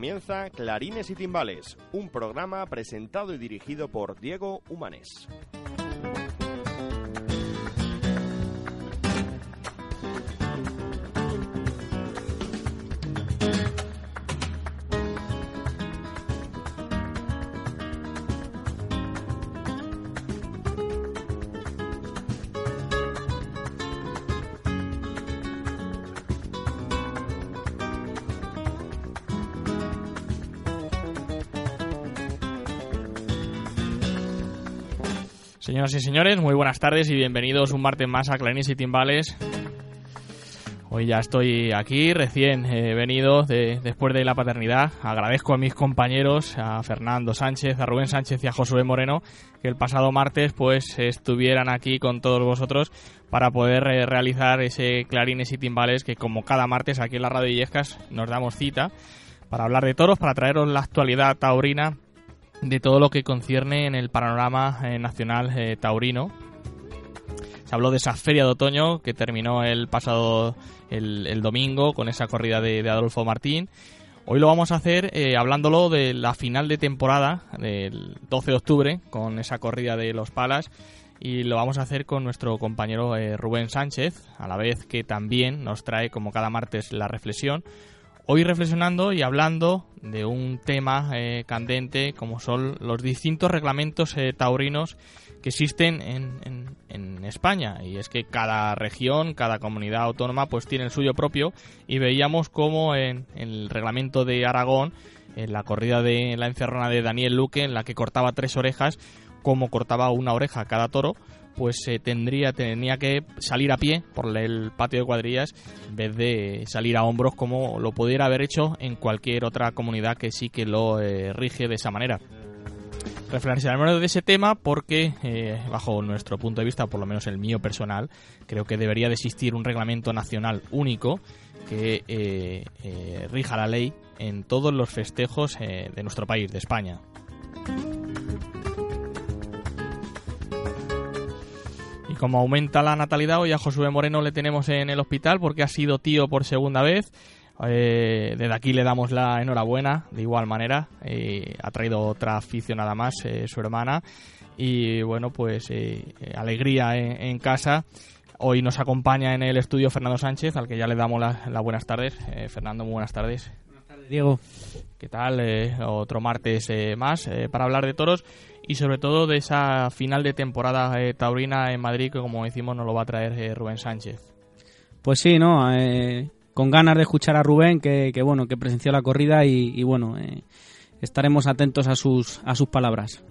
Comienza Clarines y Timbales, un programa presentado y dirigido por Diego Humanes. Señoras y señores, muy buenas tardes y bienvenidos un martes más a Clarines y Timbales. Hoy ya estoy aquí, recién venido de, después de la paternidad. Agradezco a mis compañeros, a Fernando Sánchez, a Rubén Sánchez y a Josué Moreno, que el pasado martes pues estuvieran aquí con todos vosotros para poder eh, realizar ese Clarines y Timbales que como cada martes aquí en la Radio Illescas nos damos cita para hablar de toros, para traeros la actualidad taurina de todo lo que concierne en el panorama eh, nacional eh, taurino. Se habló de esa feria de otoño que terminó el pasado el, domingo con esa corrida de, Adolfo Martín. Hoy lo vamos a hacer eh, hablándolo de la final de temporada del 12 de octubre con esa corrida de los Palas y lo vamos a hacer con nuestro compañero Rubén Sánchez, a la vez que también nos trae como cada martes la reflexión Hoy reflexionando y hablando de un tema eh, candente como son los distintos reglamentos eh, taurinos que existen en, España. Y es que cada región, cada comunidad autónoma pues tiene el suyo propio. Y veíamos como en, el reglamento de Aragón en la corrida de la encerrona de Daniel Luque en la que cortaba tres orejas como cortaba una oreja cada toro pues se tendría tenía que salir a pie por el patio de cuadrillas en vez de salir a hombros como lo pudiera haber hecho en cualquier otra comunidad que sí que lo eh, rige de esa manera. Reflexionaremos de ese tema porque, eh, bajo nuestro punto de vista, por lo menos el mío personal, creo que debería de existir un reglamento nacional único que eh, rija la ley en todos los festejos de nuestro país, de España. Como aumenta la natalidad, hoy a Josué Moreno le tenemos en el hospital porque ha sido tío por segunda vez. Eh, desde aquí le damos la enhorabuena, de igual manera. Eh, ha traído otra aficionada más, eh, su hermana. Y bueno, pues alegría en, casa. Hoy nos acompaña en el estudio Fernando Sánchez, al que ya le damos las buenas tardes. Fernando, muy buenas tardes. Diego. ¿Qué tal? otro martes más para hablar de toros y sobre todo de esa final de temporada eh, taurina en Madrid que como decimos nos lo va a traer eh, Rubén Sánchez. Pues sí, ¿no? Eh, con ganas de escuchar a Rubén que, bueno que presenció la corrida y, bueno estaremos atentos a sus a sus palabras.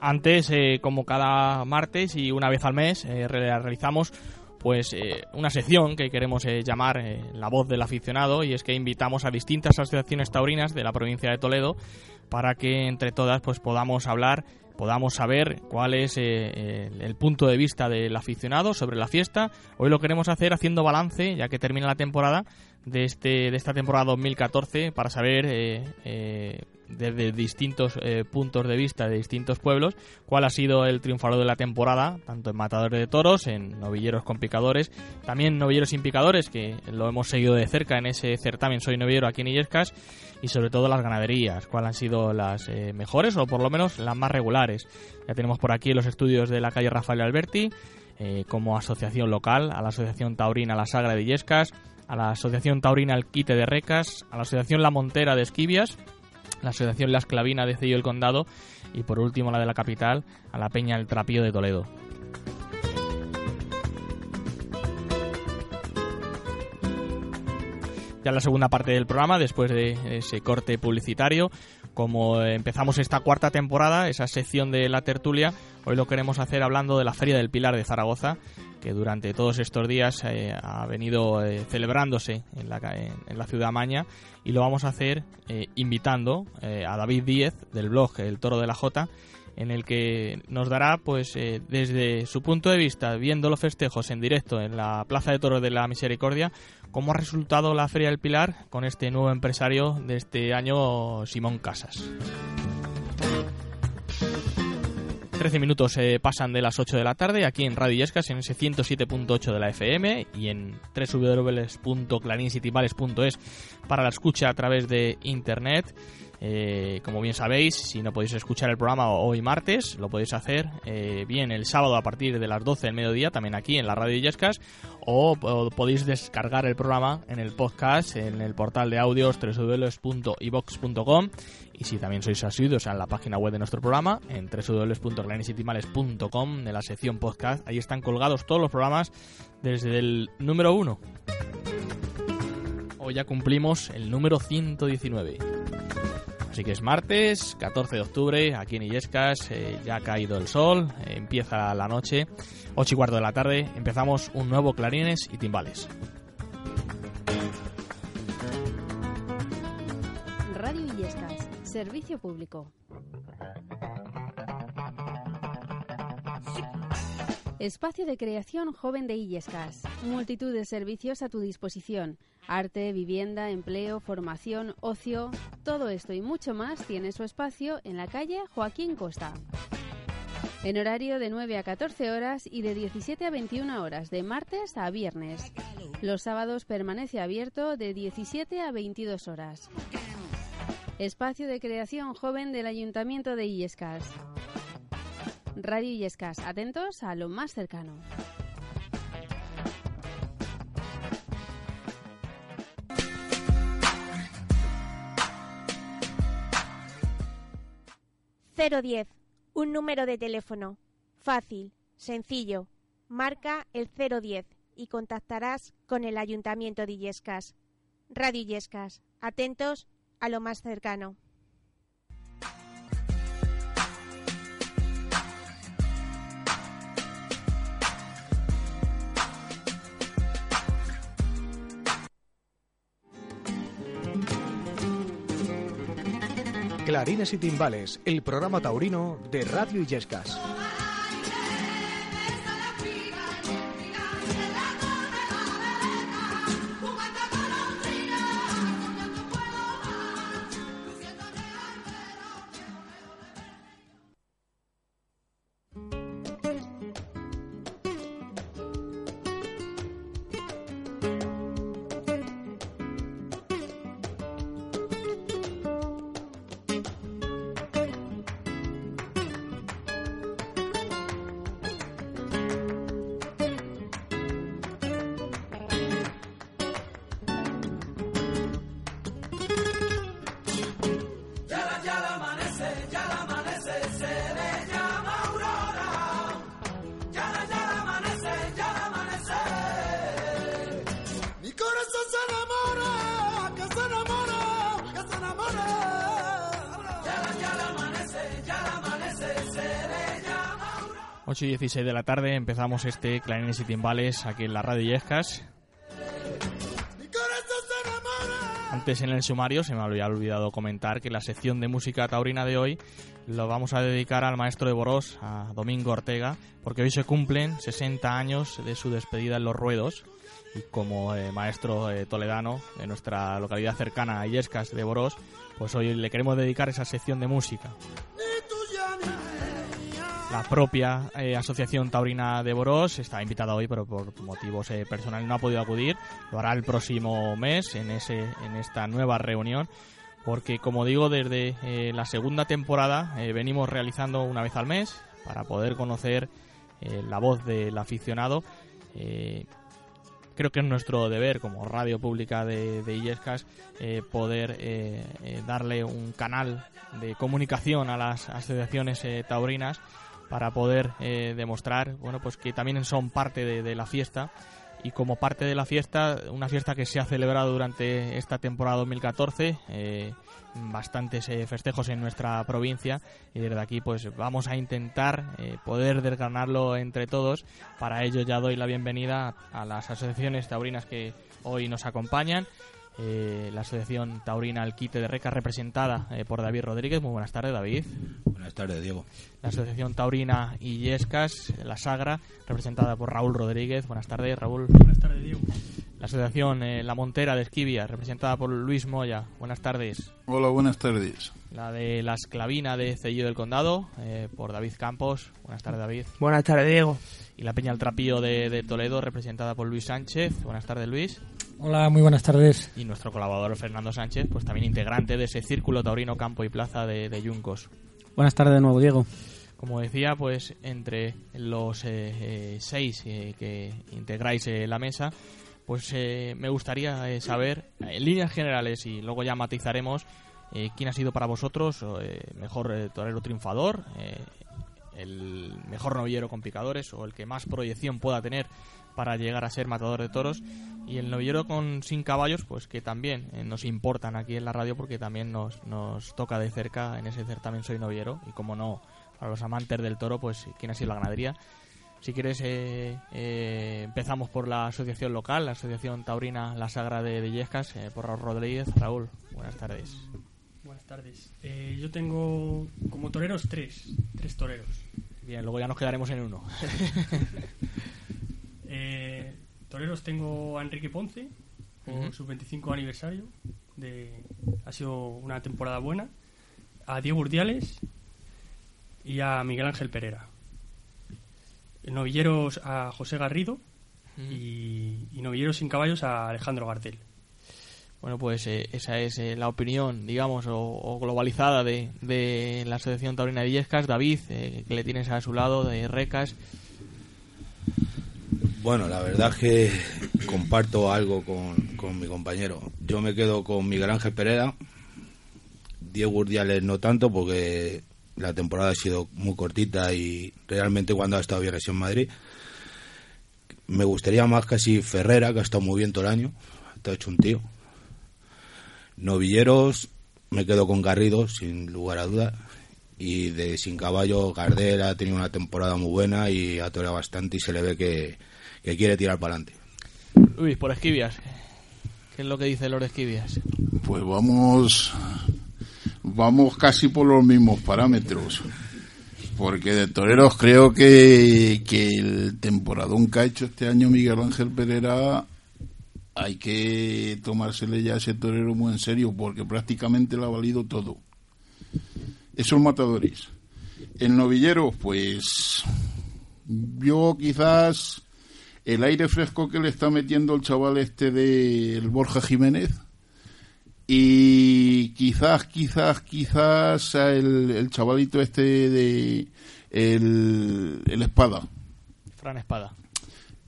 Antes, como cada martes y una vez al mes, realizamos pues una sección que queremos llamar la voz del aficionado y es que invitamos a distintas asociaciones taurinas de la provincia de Toledo para que entre todas pues podamos hablar podamos saber cuál es eh, el, punto de vista del aficionado sobre la fiesta. Hoy lo queremos hacer haciendo balance, ya que termina la temporada de, este, de esta temporada 2014, para saber eh, eh, desde distintos puntos de vista de distintos pueblos cuál ha sido el triunfador de la temporada, tanto en matadores de toros, en novilleros con picadores, también novilleros sin picadores, que lo hemos seguido de cerca en ese certamen Soy Novillero aquí en Illescas y sobre todo las ganaderías, cuáles han sido las eh, mejores o por lo menos las más regulares. Ya tenemos por aquí los estudios de la calle Rafael Alberti eh, como asociación local, a la Asociación Taurina La Sagra de Illescas, a la Asociación Taurina El Quite de Recas, a la Asociación La Montera de Esquivias, la Asociación La Esclavina de Cello el Condado y por último la de la capital, a la Peña El Trapío de Toledo. ya en la segunda parte del programa, después de ese corte publicitario. Como empezamos esta cuarta temporada, esa sección de la tertulia, hoy lo queremos hacer hablando de la Feria del Pilar de Zaragoza, que durante todos estos días eh, ha venido eh, celebrándose en la, en, la, ciudad maña y lo vamos a hacer eh, invitando a David Díez del blog El Toro de la Jota en el que nos dará, pues, eh, desde su punto de vista, viendo los festejos en directo en la Plaza de Toros de la Misericordia, cómo ha resultado la Feria del Pilar con este nuevo empresario de este año, Simón Casas. 13 minutos eh, pasan de las 8 de la tarde aquí en Radio Yescas en ese 107.8 de la FM y en www.clarincitybales.es para la escucha a través de internet. Eh, como bien sabéis, si no podéis escuchar el programa hoy martes, lo podéis hacer eh, bien el sábado a partir de las 12 del mediodía, también aquí en la radio Yescas, o, podéis descargar el programa en el podcast, en el portal de audios www.ibox.com y si también sois asiduos en la página web de nuestro programa, en www.clanicitymales.com, en la sección podcast, ahí están colgados todos los programas desde el número 1. Hoy ya cumplimos el número 119. Así que es martes, 14 de octubre, aquí en Illescas, eh, ya ha caído el sol, eh, empieza la noche, 8 y cuarto de la tarde, empezamos un nuevo clarines y timbales. Servicio público. Espacio de creación joven de Illescas. Multitud de servicios a tu disposición Arte, vivienda, empleo, formación, ocio, todo esto y mucho más tiene su espacio en la calle Joaquín Costa. En horario de 9 a 14 horas y de 17 a 21 horas, de martes a viernes. Los sábados permanece abierto de 17 a 22 horas. Espacio de creación joven del Ayuntamiento de Illescas. Radio Illescas, atentos a lo más cercano. 010, un número de teléfono. Fácil, sencillo. Marca el 010 y contactarás con el Ayuntamiento de Illescas. Radio Illescas, atentos a lo más cercano. Clarines y Timbales, el programa taurino de Radio Illescas. 8 y 16 de la tarde empezamos este Clarines y Timbales aquí en la radio Yescas. Antes en el sumario se me había olvidado comentar que la sección de música taurina de hoy lo vamos a dedicar al maestro de Boros, a Domingo Ortega, porque hoy se cumplen 60 años de su despedida en los ruedos y como eh, maestro eh, toledano de nuestra localidad cercana a Illescas de Boros, pues hoy le queremos dedicar esa sección de música. La propia eh, Asociación Taurina de Boros está invitada hoy, pero por motivos eh, personales no ha podido acudir. Lo hará el próximo mes en, ese, en esta nueva reunión. Porque, como digo, desde eh, la segunda temporada venimos realizando una vez al mes para poder conocer la voz del aficionado. creo que es nuestro deber como radio pública de, de Illescas poder darle un canal de comunicación a las asociaciones taurinas para poder eh, demostrar bueno pues que también son parte de, la fiesta y como parte de la fiesta, una fiesta que se ha celebrado durante esta temporada 2014, eh, bastantes eh, festejos en nuestra provincia y desde aquí pues vamos a intentar poder desgranarlo entre todos. Para ello ya doy la bienvenida a las asociaciones taurinas que hoy nos acompañan. Eh, la Asociación Taurina Alquite de Reca, representada eh, por David Rodríguez. Muy buenas tardes, David. Buenas tardes, Diego. La Asociación Taurina Illescas, La Sagra, representada por Raúl Rodríguez. Buenas tardes, Raúl. Buenas tardes, Diego. La Asociación eh, La Montera de Esquivia, representada por Luis Moya. Buenas tardes. Hola, buenas tardes. La de La Esclavina de Cello del Condado, eh, por David Campos. Buenas tardes, David. Buenas tardes, Diego. Y la Peña El Trapío de, de Toledo, representada por Luis Sánchez. Buenas tardes, Luis. Hola, muy buenas tardes. Y nuestro colaborador Fernando Sánchez, pues también integrante de ese círculo taurino campo y plaza de, de Yuncos. Buenas tardes de nuevo, Diego. Como decía, pues entre los eh, eh, seis eh, que integráis eh, la mesa, pues eh, me gustaría eh, saber, en líneas generales, y luego ya matizaremos, eh, quién ha sido para vosotros eh, mejor eh, torero triunfador, eh, el mejor novillero con picadores o el que más proyección pueda tener para llegar a ser matador de toros. Y el novillero con sin caballos pues que también eh, nos importan aquí en la radio porque también nos, nos toca de cerca en ese certamen soy novillero. Y como no para los amantes del toro pues quién ha sido la ganadería si quieres eh, eh, empezamos por la asociación local la asociación taurina La Sagra de, eh, por Raúl Rodríguez. Raúl buenas tardes Buenas tardes. Eh, yo tengo como toreros tres, tres toreros. bien luego ya nos quedaremos en uno Eh, toreros tengo a Enrique Ponce por su 25 aniversario. De, ha sido una temporada buena. A Diego Urdiales y a Miguel Ángel Pereira. Novilleros a José Garrido y, y novilleros sin caballos a Alejandro Gardel. Bueno, pues eh, esa es eh, la opinión, digamos, o, globalizada de, de la Asociación Taurina de Illescas. David, eh, que le tienes a su lado, de Recas. Bueno, la verdad es que comparto algo con, mi compañero. Yo me quedo con Miguel Ángel Pereira, Diego Urdiales no tanto porque la temporada ha sido muy cortita y realmente cuando ha estado ha sido en Madrid. Me gustaría más casi Ferrera, que ha estado muy bien todo el año, está hecho un tío. Novilleros, me quedo con Garrido, sin lugar a dudas. Y de Sin Caballo, Gardel ha tenido una temporada muy buena y ha toreado bastante y se le ve que, que quiere tirar para adelante. Luis, por Esquivias. ¿Qué es lo que dice Lord Esquivias? Pues vamos, vamos casi por los mismos parámetros. Porque de toreros creo que, que el temporadón que ha hecho este año Miguel Ángel Pereira hay que tomársele ya a ese torero muy en serio porque prácticamente le ha valido todo. Esos matadores. El novillero, pues yo quizás el aire fresco que le está metiendo el chaval este del Borja Jiménez y quizás, quizás, quizás el, el chavalito este de el, el espada. Fran Espada.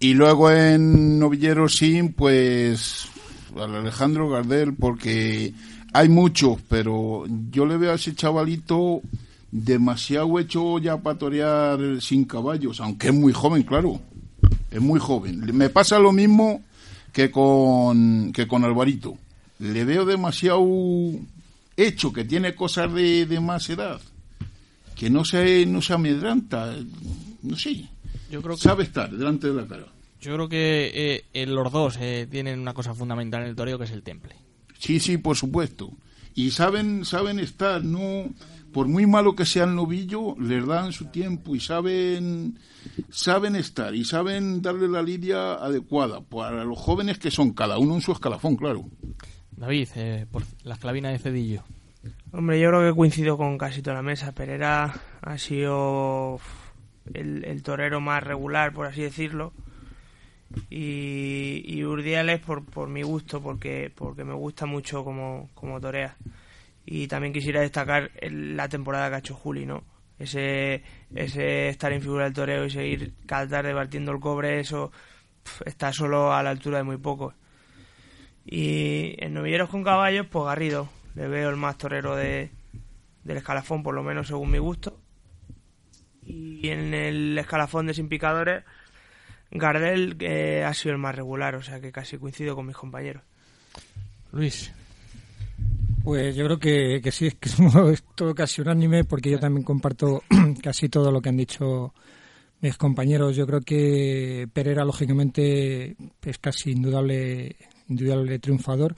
Y luego en Novillero Sin, pues al Alejandro Gardel, porque hay muchos, pero yo le veo a ese chavalito demasiado hecho ya para torear sin caballos, aunque es muy joven, claro. Es muy joven. Me pasa lo mismo que con, que con Alvarito. Le veo demasiado hecho, que tiene cosas de, de más edad, que no se, no se amedranta, no sé. Yo creo que, Sabe estar delante de la cara. yo creo que eh, los dos eh, tienen una cosa fundamental en el toreo que es el temple. Sí, sí, por supuesto. Y saben, saben estar, no, por muy malo que sea el novillo, les dan su tiempo y saben, saben estar y saben darle la lidia adecuada para los jóvenes que son cada uno en su escalafón, claro. David, eh, por la esclavina de Cedillo. Hombre, yo creo que coincido con casi toda la mesa. Pereira ha sido el, torero más regular, por así decirlo. Y, y Urdiales por, mi gusto, porque, porque me gusta mucho como, como torea. Y también quisiera destacar el- la temporada que ha hecho Juli, ¿no? Ese, estar en figura del toreo y seguir cada tarde el cobre, eso está solo a la altura de muy pocos. Y en novilleros con caballos, pues Garrido. Le veo el más torero de, del escalafón, por lo menos según mi gusto. Y en el escalafón de sin picadores, Gardel eh, ha sido el más regular, o sea que casi coincido con mis compañeros. Luis. Pues yo creo que, que sí, es que es todo casi unánime, porque yo también comparto casi todo lo que han dicho mis compañeros. Yo creo que Pereira, lógicamente, es casi indudable, indudable triunfador.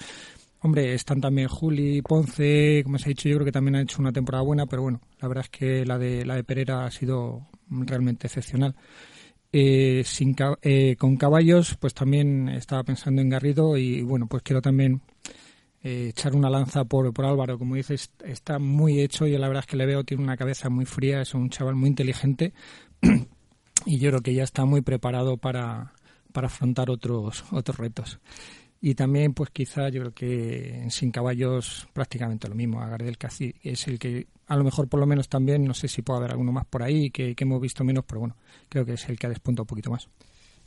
Hombre, están también Juli, Ponce, como se ha dicho, yo creo que también han hecho una temporada buena, pero bueno, la verdad es que la de la de Pereira ha sido realmente excepcional. Eh, sin, eh, con caballos, pues también estaba pensando en Garrido y bueno, pues quiero también eh, echar una lanza por, por Álvaro. Como dices, está muy hecho y la verdad es que le veo, tiene una cabeza muy fría, es un chaval muy inteligente y yo creo que ya está muy preparado para, para afrontar otros, otros retos. Y también, pues quizá yo creo que en Sin Caballos prácticamente lo mismo. A Gardel casi es el que, a lo mejor por lo menos también, no sé si puede haber alguno más por ahí que, hemos visto menos, pero bueno, creo que es el que ha despuntado un poquito más.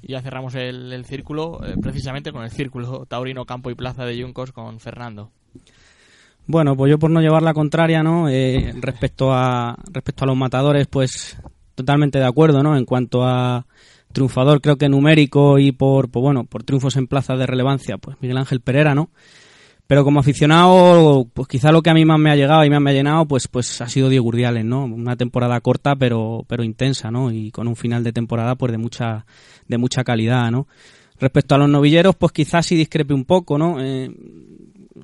Y ya cerramos el, círculo, eh, precisamente con el círculo taurino campo y plaza de Yuncos con Fernando. Bueno, pues yo por no llevar la contraria, ¿no? Eh, respecto a respecto a los matadores, pues totalmente de acuerdo, ¿no? En cuanto a triunfador creo que numérico y por, pues bueno, por triunfos en plaza de relevancia, pues Miguel Ángel Pereira, ¿no? Pero como aficionado, pues quizá lo que a mí más me ha llegado y me ha llenado, pues, pues ha sido Diego Urdiales, ¿no? Una temporada corta pero, pero intensa, ¿no? Y con un final de temporada, pues de mucha, de mucha calidad, ¿no? Respecto a los novilleros, pues quizás sí discrepe un poco, ¿no? Eh,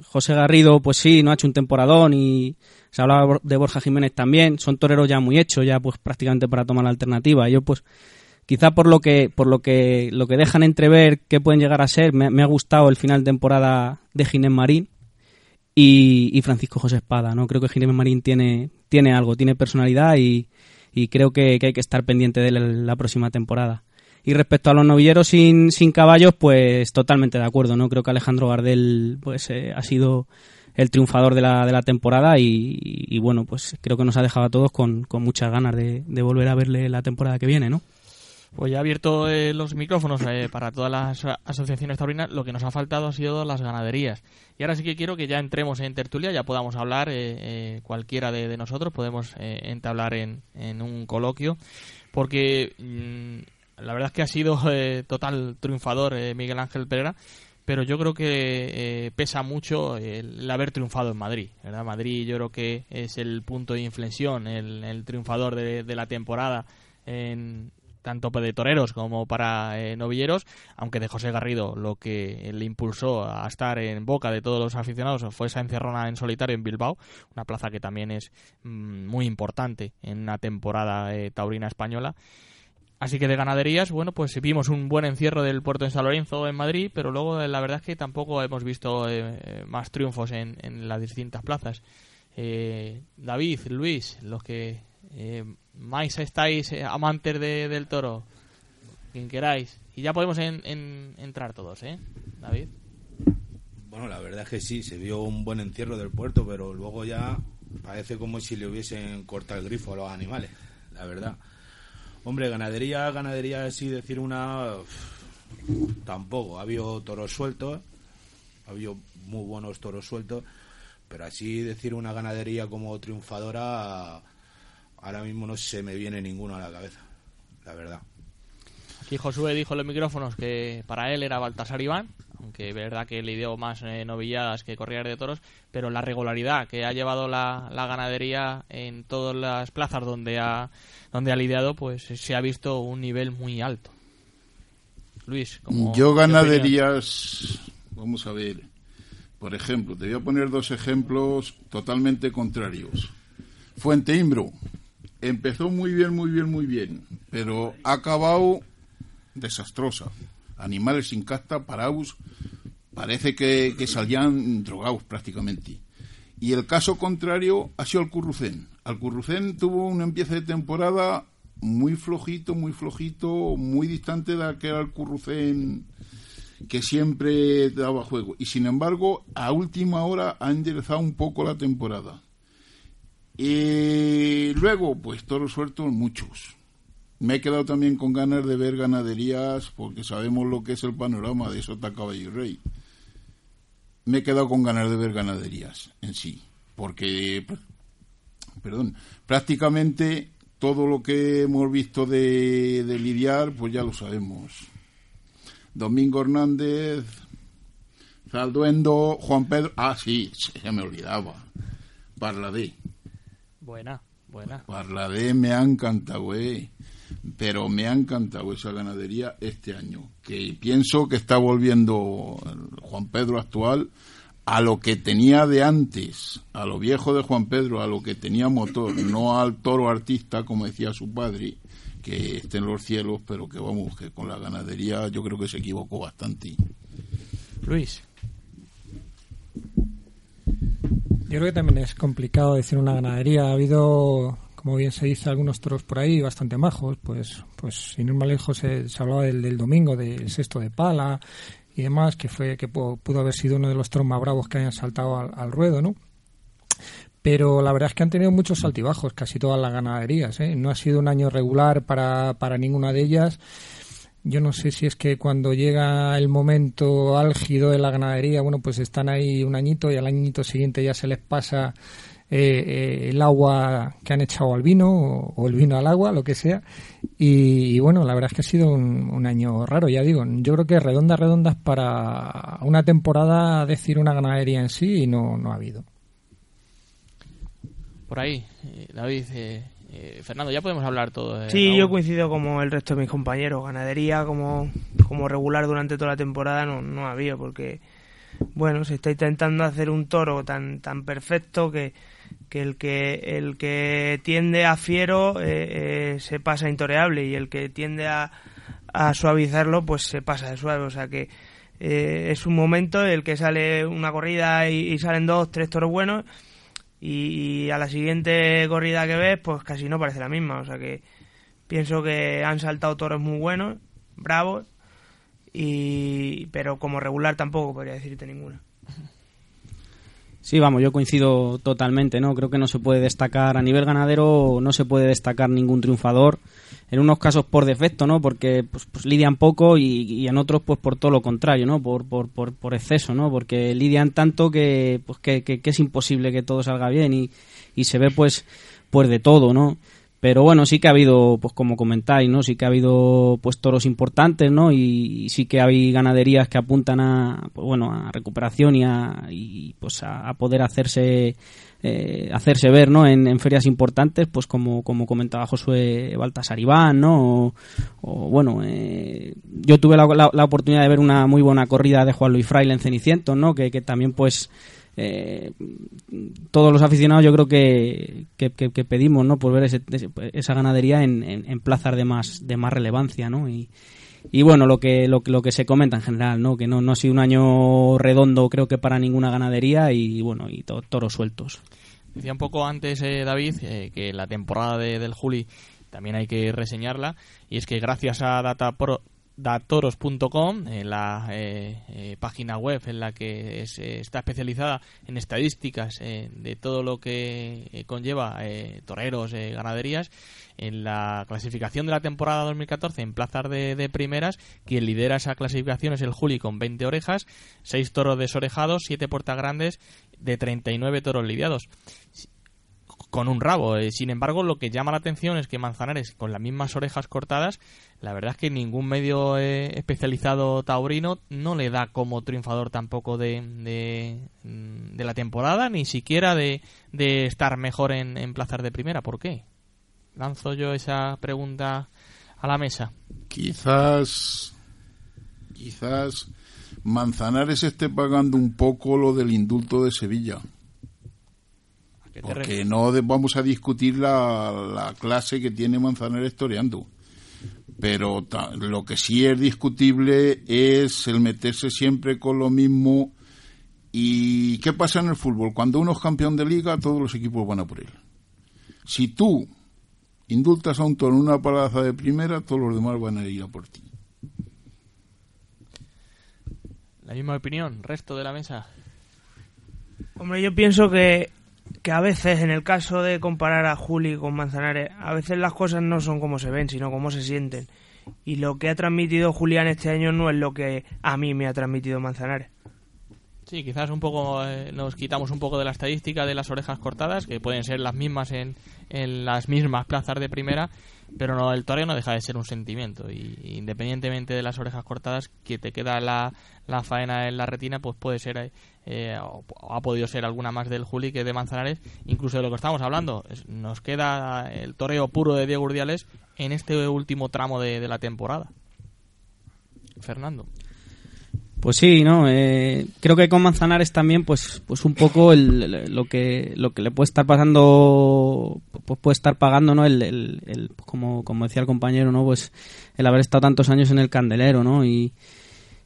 José Garrido, pues sí, no ha hecho un temporadón y se hablaba de Borja Jiménez también. Son toreros ya muy hechos, ya pues prácticamente para tomar la alternativa. Yo pues quizá por lo que por lo que lo que dejan entrever que pueden llegar a ser me, ha gustado el final de temporada de Ginés Marín y, Francisco José Espada no creo que Ginés Marín tiene tiene algo tiene personalidad y, creo que, hay que estar pendiente de él la próxima temporada. Y respecto a los novilleros sin, sin caballos pues totalmente de acuerdo no creo que Alejandro Gardel pues eh, ha sido el triunfador de la, de la temporada y, bueno pues creo que nos ha dejado a todos con, con muchas ganas de, de volver a verle la temporada que viene no pues ya ha abierto eh, los micrófonos eh, para todas las asociaciones taurinas. Lo que nos ha faltado ha sido las ganaderías. Y ahora sí que quiero que ya entremos en tertulia, ya podamos hablar, eh, cualquiera de, nosotros podemos entablar en, en, un coloquio, porque mm, la verdad es que ha sido total triunfador Miguel Ángel Pereira pero yo creo que pesa mucho el, haber triunfado en Madrid. ¿verdad? Madrid yo creo que es el punto de inflexión, el, triunfador de, de, la temporada en, tanto de toreros como para eh, novilleros, aunque de José Garrido lo que le impulsó a estar en boca de todos los aficionados fue esa encerrona en solitario en Bilbao, una plaza que también es mm, muy importante en una temporada eh, taurina española. Así que de ganaderías, bueno, pues vimos un buen encierro del puerto de San Lorenzo en Madrid, pero luego eh, la verdad es que tampoco hemos visto más triunfos en, en, las distintas plazas. David, Luis, los que más estáis eh, amantes del toro, quien queráis. Y ya podemos entrar todos, ¿eh, David? Bueno, la verdad es que sí, se vio un buen encierro del puerto, pero luego ya parece como si le hubiesen cortado el grifo a los animales, la verdad. Hombre, ganadería, ganadería, así decir una, tampoco. Ha habido toros sueltos, ha habido muy buenos toros sueltos, pero así decir una ganadería como triunfadora ahora mismo no se me viene ninguno a la cabeza, la verdad. Aquí Josué dijo en los micrófonos que para él era Baltasar Iván, aunque es verdad que le dio más eh, novilladas que correr de toros, pero la regularidad que ha llevado la, ganadería en todas las plazas donde ha, donde ha lidiado, pues se ha visto un nivel muy alto. Luis, Yo ganaderías, vamos a ver, por ejemplo, te voy a poner dos ejemplos totalmente contrarios. Fuente Imbro, empezó muy bien, muy bien, muy bien, pero ha acabado desastrosa. Animales sin casta, parados, parece que, salían drogados prácticamente. Y el caso contrario ha sido Alcurrucén. Alcurrucén tuvo un empiece de temporada muy flojito, muy flojito, muy distante de aquel Alcurrucén que siempre daba juego. Y sin embargo, a última hora ha enderezado un poco la temporada. Y luego, pues toros sueltos, muchos. Me he quedado también con ganas de ver ganaderías, porque sabemos lo que es el panorama de Sota Caballo y Rey. Me he quedado con ganas de ver ganaderías en sí, porque, perdón, prácticamente todo lo que hemos visto de, lidiar, pues ya lo sabemos. Domingo Hernández, Zalduendo, Juan Pedro. Ah, sí, se me olvidaba. Parladé. Buena, buena. Parladé me ha encantado, güey. Pero me ha encantado esa ganadería este año. Que pienso que está volviendo Juan Pedro actual a lo que tenía de antes, a lo viejo de Juan Pedro, a lo que tenía motor, no al toro artista, como decía su padre, que esté en los cielos, pero que vamos, que con la ganadería yo creo que se equivocó bastante. Luis. Yo creo que también es complicado decir una ganadería. Ha habido, como bien se dice, algunos toros por ahí bastante majos. Pues, pues sin ir más lejos, se, hablaba del, domingo, del sexto de pala y demás, que fue que pudo, pudo haber sido uno de los toros más bravos que hayan saltado al, al ruedo, ¿no? pero la verdad es que han tenido muchos altibajos, casi todas las ganaderías. ¿eh? No ha sido un año regular para, para ninguna de ellas. Yo no sé si es que cuando llega el momento álgido de la ganadería, bueno, pues están ahí un añito y al añito siguiente ya se les pasa eh, eh, el agua que han echado al vino o, el vino al agua, lo que sea. Y, bueno, la verdad es que ha sido un, un, año raro, ya digo. Yo creo que redondas, redondas para una temporada decir una ganadería en sí y no, no ha habido por ahí, eh, David. Eh, eh, Fernando, ya podemos hablar todo. De sí, yo coincido como el resto de mis compañeros. Ganadería como, como regular durante toda la temporada no, no ha habido, porque bueno, se está intentando hacer un toro tan, tan perfecto que, que el que el que tiende a fiero eh, eh, se pasa intoreable y el que tiende a, a suavizarlo pues se pasa de suave. O sea que eh, es un momento en el que sale una corrida y, y salen dos, tres toros buenos y a la siguiente corrida que ves, pues casi no parece la misma. O sea que pienso que han saltado toros muy buenos, bravos, y pero como regular tampoco podría decirte ninguna. Sí, vamos, yo coincido totalmente, ¿no? Creo que no se puede destacar a nivel ganadero, no se puede destacar ningún triunfador. En unos casos por defecto, ¿no? Porque pues, pues lidian poco y, en otros pues por todo lo contrario, ¿no? Por, por, por, por exceso, ¿no? Porque lidian tanto que pues que, que, es imposible que todo salga bien y, y se ve pues pues de todo, ¿no? Pero bueno, sí que ha habido, pues como comentáis, ¿no? Sí que ha habido pues toros importantes, ¿no? Y, sí que hay ganaderías que apuntan a, pues, bueno, a recuperación y a, y, pues a poder hacerse eh, hacerse ver, ¿no? En, ferias importantes, pues como, como comentaba Josué Baltasar Iván, ¿no? O, o bueno, eh, yo tuve la, la, oportunidad de ver una muy buena corrida de Juan Luis Fraile en Cenicientos, ¿no? Que, que también pues eh, todos los aficionados yo creo que, que, que, que pedimos no por ver ese, esa ganadería en, en, en, plazas de más de más relevancia no y, y bueno lo que lo, lo que se comenta en general no que no, no ha sido un año redondo creo que para ninguna ganadería y bueno y to, toros sueltos. Decía un poco antes eh, David eh, que la temporada de, del Juli también hay que reseñarla y es que gracias a Data Pro, datoros.com, en la eh, eh, página web en la que eh, está especializada en estadísticas eh, de todo lo que eh, conlleva toreros, ganaderías. En la clasificación de la temporada 2014 en plazas de, de, primeras, quien lidera esa clasificación es el Juli con 20 orejas, 6 toros desorejados, 7 puertas grandes de 39 toros lidiados con un rabo. Eh, sin embargo, lo que llama la atención es que Manzanares, con las mismas orejas cortadas, la verdad es que ningún medio eh, especializado taurino no le da como triunfador tampoco de, de, mm, la temporada, ni siquiera de, estar mejor en, en de primera. ¿Por qué? Lanzo yo esa pregunta a la mesa. Quizás, quizás Manzanares esté pagando un poco lo del indulto de Sevilla. Porque no vamos a discutir la, la, clase que tiene Manzanares toreando. Pero ta, lo que sí es discutible es el meterse siempre con lo mismo. ¿Y qué pasa en el fútbol? Cuando uno es campeón de liga, todos los equipos van a por él. Si tú indultas a un toro en una palaza de primera, todos los demás van a ir a por ti. La misma opinión, resto de la mesa. Hombre, yo pienso que que a veces, en el caso de comparar a Juli con Manzanares, a veces las cosas no son como se ven, sino como se sienten. Y lo que ha transmitido Julián este año no es lo que a mí me ha transmitido Manzanares. Sí, quizás un poco eh, nos quitamos un poco de la estadística de las orejas cortadas, que pueden ser las mismas en, en las mismas plazas de primera, pero no, el toreo no deja de ser un sentimiento. Y, independientemente de las orejas cortadas, que te queda la, la faena en la retina, pues puede ser, eh, o, ha podido ser alguna más del Juli que de Manzanares, incluso de lo que estamos hablando. nos queda el toreo puro de Diego Urdiales en este último tramo de, de la temporada. Fernando. Pues sí, no. Eh, creo que con Manzanares también, pues, pues un poco el, lo que lo que le puede estar pasando, pues puede estar pagando, ¿no? El, el, como, como decía el compañero, ¿no? Pues el haber estado tantos años en el candelero, ¿no? Y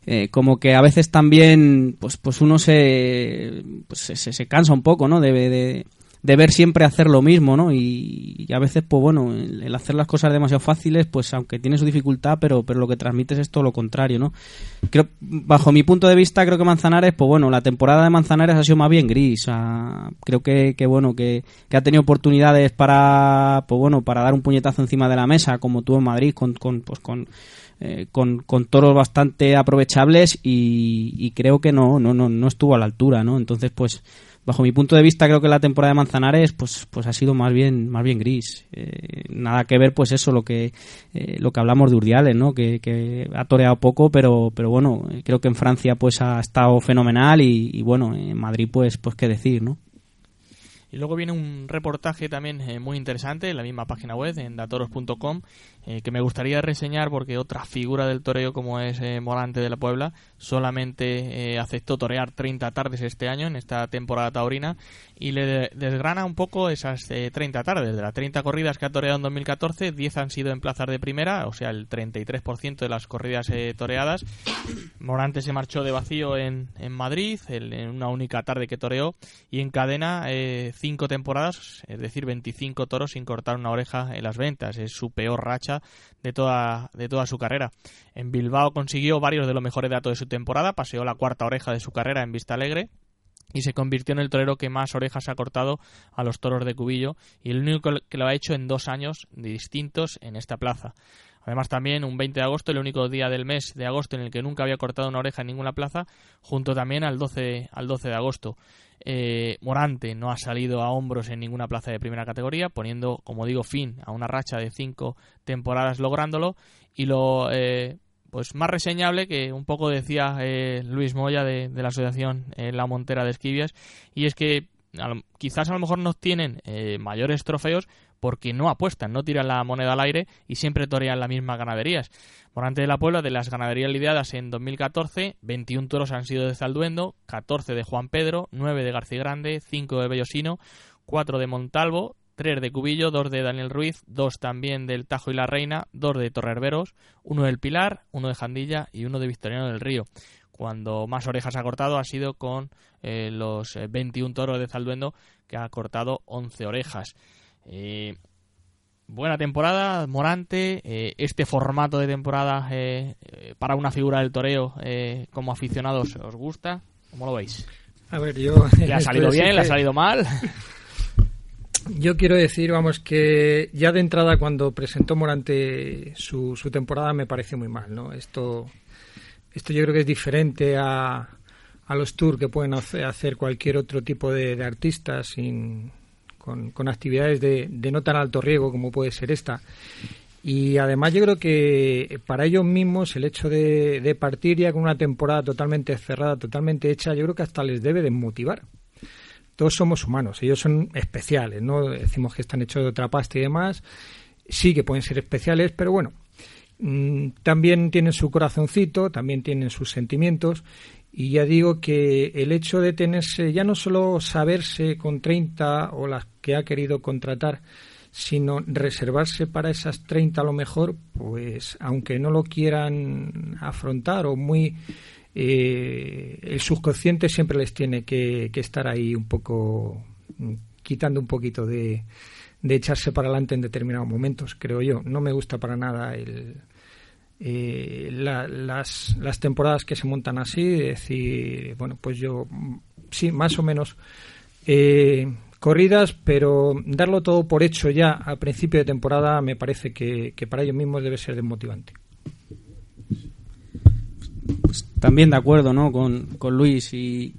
eh, como que a veces también, pues, pues uno se, pues se, se cansa un poco, ¿no? Debe de, de ver siempre hacer lo mismo, ¿no? Y, a veces, pues bueno, el, hacer las cosas demasiado fáciles, pues aunque tiene su dificultad, pero, pero lo que transmites es todo lo contrario, ¿no? Creo, bajo mi punto de vista, creo que Manzanares, pues bueno, la temporada de Manzanares ha sido más bien gris. creo que, que bueno, que, que, ha tenido oportunidades para, pues bueno, para dar un puñetazo encima de la mesa, como tuvo en Madrid, con, con pues con eh, con, con, toros bastante aprovechables y, creo que no, no, no, no estuvo a la altura, ¿no? Entonces, pues, bajo mi punto de vista creo que la temporada de Manzanares pues pues ha sido más bien más bien gris. Eh, nada que ver pues eso lo que eh, lo que hablamos de Urdiales no que, que, ha toreado poco pero pero bueno creo que en Francia pues ha estado fenomenal y, y bueno en Madrid pues pues qué decir no y luego viene un reportaje también muy interesante en la misma página web, en datoros.com, eh, que me gustaría reseñar porque otra figura del toreo como es eh, Morante de la Puebla solamente aceptó torear 30 tardes este año en esta temporada taurina y le desgrana un poco esas 30 tardes. De las 30 corridas que ha toreado en 2014, 10 han sido en plazas de primera, o sea, el 33% de las corridas toreadas. Morante se marchó de vacío en, en Madrid, en una única tarde que toreó, y en cadena cinco temporadas, es decir, 25 toros sin cortar una oreja en las ventas. Es su peor racha de toda, de toda su carrera. En Bilbao consiguió varios de los mejores datos de su temporada, paseó la cuarta oreja de su carrera en Vista Alegre y se convirtió en el torero que más orejas ha cortado a los toros de Cubillo y el único que lo ha hecho en dos años distintos en esta plaza. Además también un 20 de agosto, el único día del mes de agosto en el que nunca había cortado una oreja en ninguna plaza, junto también al 12, al 12 de agosto. Eh, Morante no ha salido a hombros en ninguna plaza de primera categoría, poniendo, como digo, fin a una racha de cinco temporadas lográndolo. Y lo eh, pues más reseñable que un poco decía eh, Luis Moya de, la asociación La Montera de Esquivias, y es que quizás a lo mejor no tienen mayores trofeos, porque no apuestan, no tiran la moneda al aire y siempre torean las mismas ganaderías. Morante de la Puebla, de las ganaderías lidiadas en 2014, 21 toros han sido de Zalduendo, 14 de Juan Pedro, 9 de García Grande, 5 de Bellosino, 4 de Montalvo, 3 de Cubillo, 2 de Daniel Ruiz, 2 también del Tajo y la Reina, 2 de Torrerberos, 1 del Pilar, 1 de Jandilla y 1 de Victoriano del Río. Cuando más orejas ha cortado ha sido con eh, los 21 toros de Zalduendo, que ha cortado 11 orejas. Eh, buena temporada, Morante. Eh, este formato de temporada eh, para una figura del toreo como aficionados, ¿os gusta? ¿Cómo lo veis? A ver, yo. ¿Le ha salido bien? ¿Le ha salido mal? Yo quiero decir, vamos, que ya de entrada cuando presentó Morante su, su temporada me pareció muy mal, ¿no? Esto, esto yo creo que es diferente a, a los tours que pueden hacer cualquier otro tipo de, de artistas sin, con, actividades de, no tan alto riesgo como puede ser esta. Y además yo creo que para ellos mismos el hecho de, partir ya con una temporada totalmente cerrada, totalmente hecha, yo creo que hasta les debe de motivar. Todos somos humanos, ellos son especiales, ¿no? Decimos que están hechos de otra pasta y demás. Sí que pueden ser especiales, pero bueno, mm, también tienen su corazoncito, también tienen sus sentimientos y ya digo que el hecho de tenerse, ya no solo saberse con 30 o las que ha querido contratar, sino reservarse para esas 30 a lo mejor, pues aunque no lo quieran afrontar o muy... Eh, el subconsciente siempre les tiene que, estar ahí un poco quitando un poquito de, de echarse para adelante en determinados momentos, creo yo. No me gusta para nada el, eh, las, las temporadas que se montan así, decir, bueno, pues yo sí, más o menos eh, corridas, pero darlo todo por hecho ya al principio de temporada me parece que, para ellos mismos debe ser desmotivante. Pues también de acuerdo, ¿no? Con, con Luis y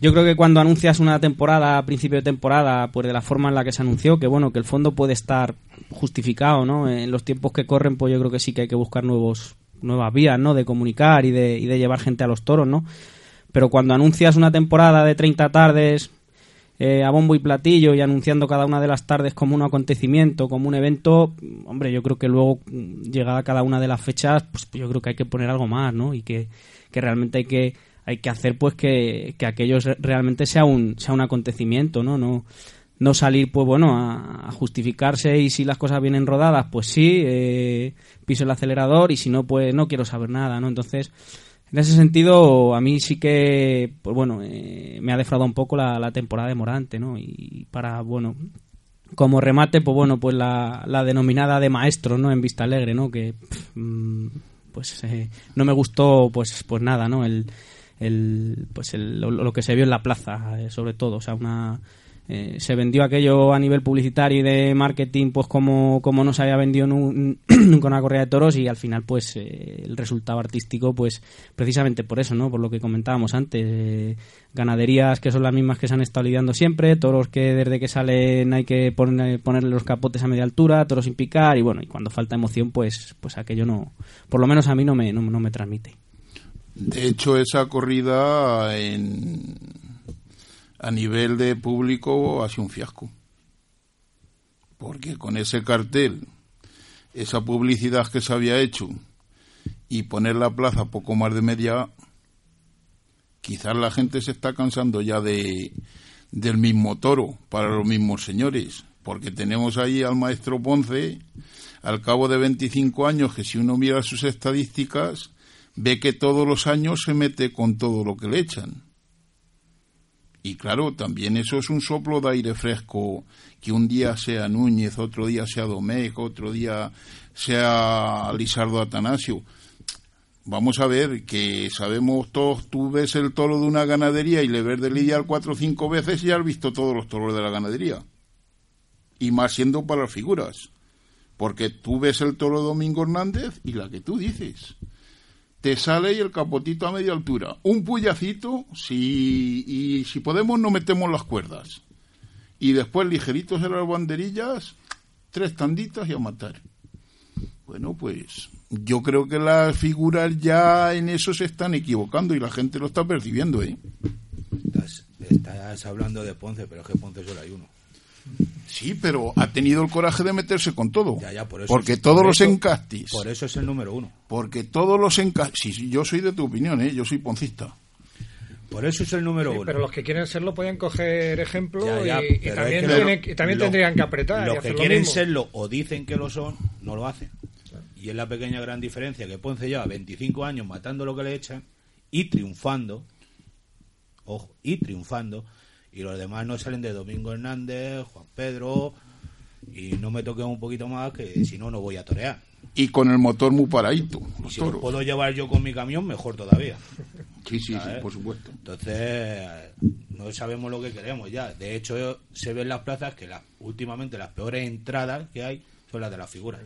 yo creo que cuando anuncias una temporada, a principio de temporada, pues de la forma en la que se anunció, que bueno, que el fondo puede estar justificado, ¿no? En los tiempos que corren, pues yo creo que sí que hay que buscar nuevos, nuevas vías, ¿no? De comunicar y de, y de llevar gente a los toros, ¿no? Pero cuando anuncias una temporada de 30 tardes eh, a bombo y platillo y anunciando cada una de las tardes como un acontecimiento, como un evento, hombre, yo creo que luego llegada cada una de las fechas, pues yo creo que hay que poner algo más, ¿no? Y que, que realmente hay que hay que hacer pues que, que aquello realmente sea un sea un acontecimiento, ¿no? No no salir pues bueno a, justificarse y si las cosas vienen rodadas pues sí eh, piso el acelerador y si no pues no quiero saber nada no entonces en ese sentido a mí sí que pues bueno eh, me ha defraudado un poco la, temporada de Morante no y para bueno como remate pues bueno pues la, la denominada de maestro no en Vista Alegre no que mm, pues eh, no me gustó pues pues nada no el, el pues el, lo, que se vio en la plaza sobre todo o sea una eh, se vendió aquello a nivel publicitario y de marketing pues como, como no se había vendido nunca una correa de toros y al final pues eh, el resultado artístico pues precisamente por eso no por lo que comentábamos antes eh, ganaderías que son las mismas que se han estado lidiando siempre toros que desde que salen hay que poner, ponerle los capotes a media altura toros sin picar y bueno y cuando falta emoción pues pues aquello no por lo menos a mí no me no me transmite. De hecho esa corrida en a nivel de público ha sido un fiasco. Porque con ese cartel, esa publicidad que se había hecho y poner la plaza poco más de media, quizás la gente se está cansando ya de del mismo toro para los mismos señores, porque tenemos ahí al maestro Ponce, al cabo de 25 años, que si uno mira sus estadísticas, ve que todos los años se mete con todo lo que le echan. Y claro, también eso es un soplo de aire fresco, que un día sea Núñez, otro día sea Domecq, otro día sea Lisardo Atanasio. Vamos a ver, que sabemos todos, tú ves el toro de una ganadería y le ves de lidiar cuatro o cinco veces y has visto todos los toros de la ganadería. Y más siendo para las figuras. Porque tú ves el toro de Domingo Hernández y la que tú dices te sale y el capotito a media altura. Un puyacito, si, y si podemos no metemos las cuerdas. Y después ligeritos en las banderillas, tres tanditas y a matar. Bueno, pues yo creo que las figuras ya en eso se están equivocando y la gente lo está percibiendo, ¿eh? Estás, estás hablando de Ponce, pero es que Ponce solo hay uno. Sí, pero ha tenido el coraje de meterse con todo. porque todos los encastis. Por eso es el número uno. Porque todos los encastis. yo soy de tu opinión, ¿eh? yo soy poncista. Por eso es el número uno. Pero los que quieren serlo pueden coger ejemplo y, también, tendrían que apretar. Los que quieren serlo o dicen que lo son, no lo hacen. Y es la pequeña gran diferencia que Ponce lleva 25 años matando lo que le echan y triunfando. Ojo, y triunfando y los demás no salen de Domingo Hernández, Juan Pedro, y no me toquen un poquito más que si no, no voy a torear. Y con el motor muy paradito. si lo puedo llevar yo con mi camión, mejor todavía. Sí, sí, sí, por supuesto. Entonces, no sabemos lo que queremos ya. De hecho, se ven las plazas que la, últimamente las peores entradas que hay son las de las figuras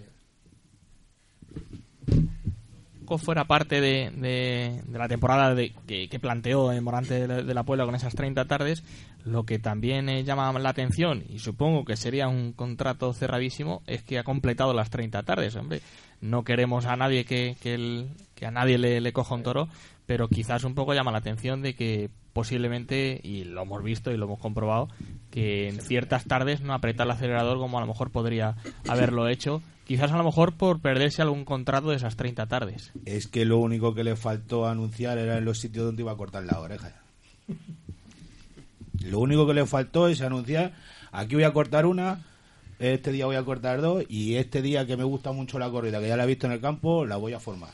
fuera parte de, de, la temporada de, que, planteó Morante de la, Puebla con esas 30 tardes, lo que también eh, llama la atención, y supongo que sería un contrato cerradísimo, es que ha completado las 30 tardes. Hombre, no queremos a nadie que, que, que a nadie le, le coja un toro, pero quizás un poco llama la atención de que posiblemente, y lo hemos visto y lo hemos comprobado, que en ciertas tardes no aprieta el acelerador como a lo mejor podría haberlo hecho Quizás a lo mejor por perderse algún contrato de esas 30 tardes. Es que lo único que le faltó anunciar era en los sitios donde iba a cortar la oreja. Lo único que le faltó es anunciar, aquí voy a cortar una, este día voy a cortar dos y este día que me gusta mucho la corrida, que ya la he visto en el campo, la voy a formar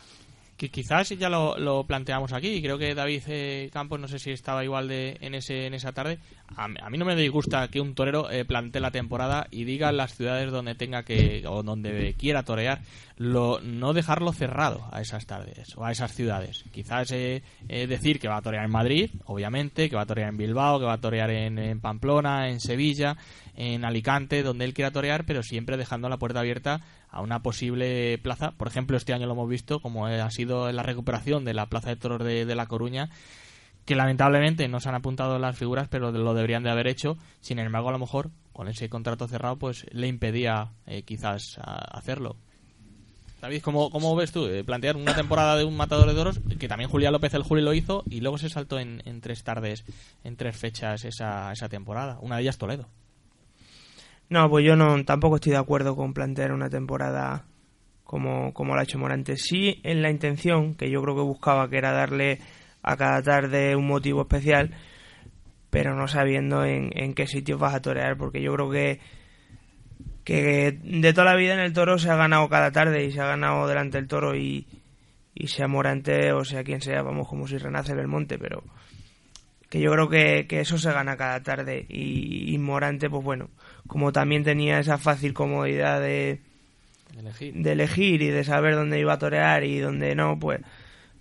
que quizás ya lo, planteamos aquí creo que David eh, Campos no sé si estaba igual de en ese en esa tarde. A, mí no me disgusta que un torero eh, plantee la temporada y diga las ciudades donde tenga que o donde quiera torear lo, no dejarlo cerrado a esas tardes o a esas ciudades. Quizás eh, decir que va a torear en Madrid obviamente que va a torear en Bilbao que va a torear en, en Pamplona en Sevilla en Alicante donde él quiera torear pero siempre dejando la puerta abierta a una posible plaza. Por ejemplo, este año lo hemos visto como ha sido sido la recuperación de la Plaza de Toros de, La Coruña, que lamentablemente no se han apuntado las figuras, pero lo deberían de haber hecho. Sin embargo, a lo mejor con ese contrato cerrado, pues le impedía eh, quizás hacerlo. David, ¿cómo, ¿cómo, ves tú? Eh, plantear una temporada de un matador de toros, que también Julián López el Juli lo hizo, y luego se saltó en, en tres tardes, en tres fechas esa, esa temporada. Una de ellas Toledo. No, pues yo no tampoco estoy de acuerdo con plantear una temporada como, como lo ha hecho Morante. Sí en la intención, que yo creo que buscaba, que era darle a cada tarde un motivo especial, pero no sabiendo en, en qué sitios vas a torear, porque yo creo que que de toda la vida en el toro se ha ganado cada tarde y se ha ganado delante del toro y, y sea Morante o sea quien sea, vamos, como si renace Belmonte, pero que yo creo que, que eso se gana cada tarde y, Morante, pues bueno, como también tenía esa fácil comodidad de, de elegir. y de saber dónde iba a torear y dónde no, pues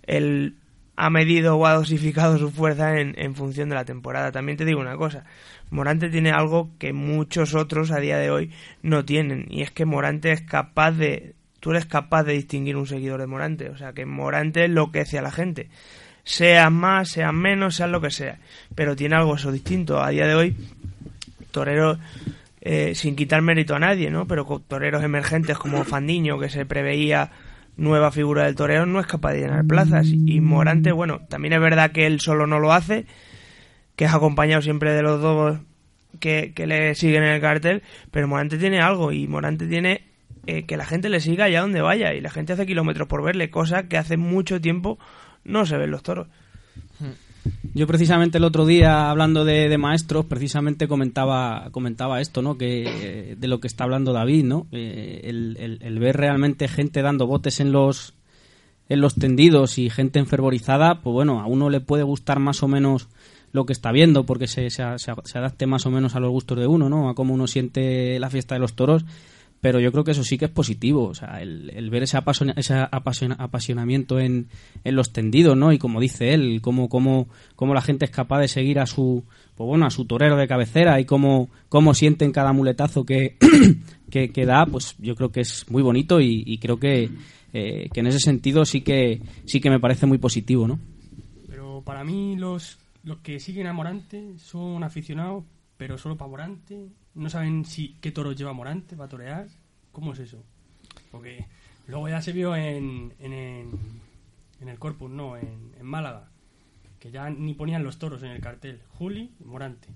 él ha medido o ha dosificado su fuerza en, en función de la temporada. También te digo una cosa, Morante tiene algo que muchos otros a día de hoy no tienen, y es que Morante es capaz de... Tú eres capaz de distinguir un seguidor de Morante, o sea que Morante enloquece a la gente. Sean más, sean menos, sean lo que sea. Pero tiene algo eso distinto. A día de hoy, toreros, eh, sin quitar mérito a nadie, ¿no? Pero con toreros emergentes como Fandiño, que se preveía nueva figura del toreo, no es capaz de llenar plazas. Y Morante, bueno, también es verdad que él solo no lo hace, que es acompañado siempre de los dos que, le siguen en el cartel, pero Morante tiene algo y Morante tiene eh, que la gente le siga allá donde vaya y la gente hace kilómetros por verle, cosa que hace mucho tiempo no se ven los toros. Yo precisamente el otro día hablando de, maestros, precisamente comentaba comentaba esto, ¿no? Que eh, de lo que está hablando David, ¿no? Eh, el, ver realmente gente dando botes en los en los tendidos y gente enfervorizada, pues bueno, a uno le puede gustar más o menos lo que está viendo, porque se, se, adapte más o menos a los gustos de uno, ¿no? A cómo uno siente la fiesta de los toros. Pero yo creo que eso sí que es positivo, o sea, el, ver ese, ese apasionamiento en, en, los tendidos, ¿no? Y como dice él, cómo, cómo, cómo la gente es capaz de seguir a su, pues bueno, a su torero de cabecera y cómo, cómo sienten cada muletazo que, que, da, pues yo creo que es muy bonito y, creo que, eh, que en ese sentido sí que, sí que me parece muy positivo, ¿no? Pero para mí los los que siguen a Morante son aficionados, pero solo para Morante. No saben si qué toro lleva Morante para torear. ¿Cómo es eso? Porque luego ya se vio en, en, en, el Corpus, no, en, en, Málaga, que ya ni ponían los toros en el cartel. Juli y Morante,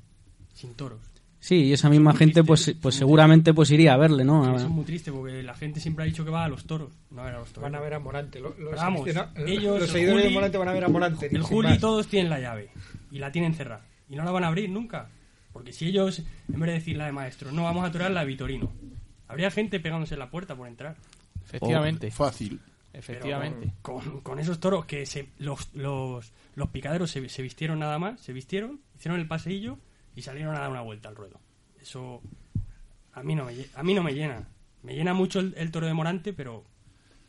sin toros. Sí, y esa misma gente pues pues seguramente pues iría a verle, ¿no? eso es muy triste porque la gente siempre ha dicho que va a los toros, no a ver a los toros. Van a ver a Morante. Los, vamos, ellos, los seguidores de Morante van a ver a Morante. El Juli todos tienen la llave y la tienen cerrada y no la van a abrir nunca. Porque si ellos, en vez de decir la de maestro, no vamos a torear la de Vitorino, habría gente pegándose en la puerta por entrar. Efectivamente. Oh, fácil. Efectivamente. Con, con, esos toros que se, los, los, los picaderos se, se vistieron nada más, se vistieron, hicieron el paseillo y salieron a dar una vuelta al ruedo. Eso a mí no me, a mí no me llena. Me llena mucho el, toro de Morante, pero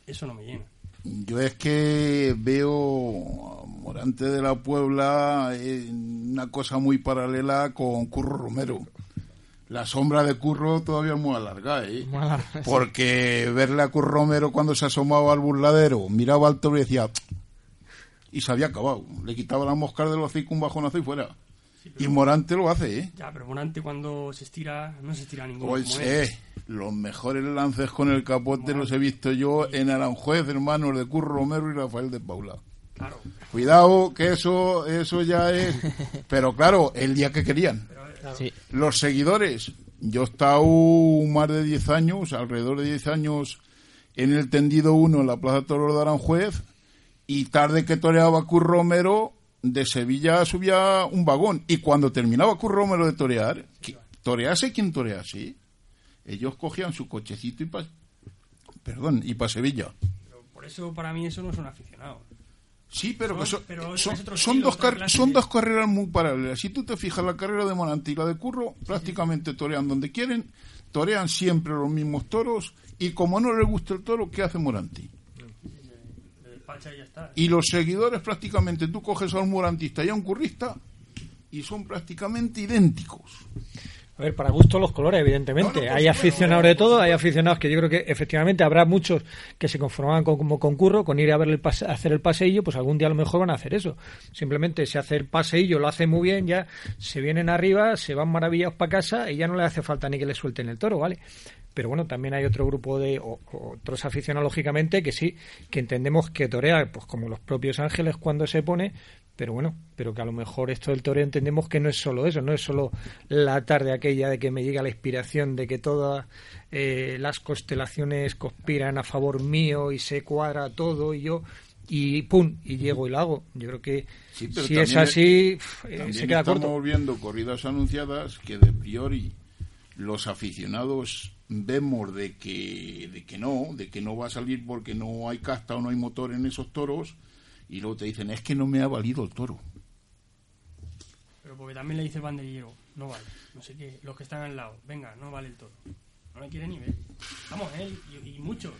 eso no me llena. Yo es que veo Morante de la Puebla una cosa muy paralela con Curro Romero. La sombra de Curro todavía muy alargada, ¿eh? Porque verle a Curro Romero cuando se asomaba al burladero, miraba al toro y decía... Y se había acabado. Le quitaba la mosca de los hocico, un bajonazo y fuera y Morante lo hace, ¿eh? Ya, pero Morante cuando se estira, no se estira ninguno. Pues eh, los mejores lances con el capote los he visto yo en Aranjuez, hermanos de Curro Romero y Rafael de Paula. Claro. Cuidado, que eso, eso ya es. Pero claro, el día que querían. Los seguidores. Yo he estado más de 10 años, alrededor de 10 años, en el tendido 1 en la Plaza Toro de Aranjuez. Y tarde que toreaba Curro Romero, de Sevilla subía un vagón y cuando terminaba Curro Romero de torear, torease quien torease, ellos cogían su cochecito y pa, perdón, y para Sevilla. por eso para mí eso no son aficionados. Sí, pero, son, son, dos son dos carreras muy paralelas. Si tú te fijas, la carrera de Monanti y la de Curro prácticamente torean donde quieren, torean siempre los mismos toros y como no le gusta el toro, ¿qué hace Moranti? Y los seguidores prácticamente, tú coges a un morantista y a un currista y son prácticamente idénticos. A ver, para gusto los colores, evidentemente. hay aficionados de todo, hay aficionados que yo creo que efectivamente habrá muchos que se conforman con, como concurro, con ir a ver el pase, hacer el paseillo, pues algún día a lo mejor van a hacer eso. Simplemente se hace el paseillo, lo hace muy bien, ya se vienen arriba, se van maravillados para casa y ya no le hace falta ni que le suelten el toro, ¿vale? Pero bueno, también hay otro grupo de otros aficionados, lógicamente, que sí, que entendemos que torea, pues como los propios ángeles cuando se pone, pero bueno, pero que a lo mejor esto del toreo entendemos que no es solo eso, no es solo la tarde aquella de que me llega la inspiración de que todas eh, las constelaciones conspiran a favor mío y se cuadra todo y yo y pum y llego y lo hago. Yo creo que si es así eh, se queda estamos corto. viendo corridas anunciadas que de priori los aficionados vemos de que de que no, de que no va a salir porque no hay casta o no hay motor en esos toros y luego te dicen, es que no me ha valido el toro. Pero porque también le dice el banderillero, no vale. No sé qué, los que están al lado, venga, no vale el toro. No le quiere ni ver. Vamos, él y, muchos.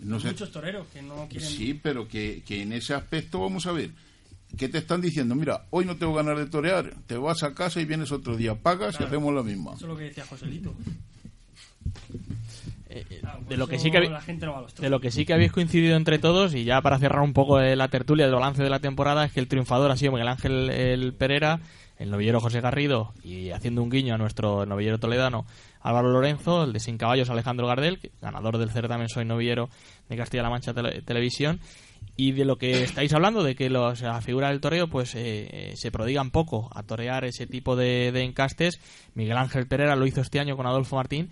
Muchos toreros que no quieren. Sí, pero que, que en ese aspecto vamos a ver. ¿Qué te están diciendo? Mira, hoy no tengo ganas de torear, te vas a casa y vienes otro día, pagas y hacemos la misma. Eso es lo que decía Joselito. Eh, eh, de lo que sí que de lo que sí que habéis coincidido entre todos y ya para cerrar un poco la tertulia del balance de la temporada es que el triunfador ha sido Miguel Ángel el Pereira el novillero José Garrido y haciendo un guiño a nuestro novillero toledano Álvaro Lorenzo, el de Sin Caballos Alejandro Gardel, ganador del certamen Soy Novillero de Castilla-La Mancha Televisión y de lo que estáis hablando, de que los, la figura del toreo pues eh, se prodigan poco a torear ese tipo de, de, encastes. Miguel Ángel Pereira lo hizo este año con Adolfo Martín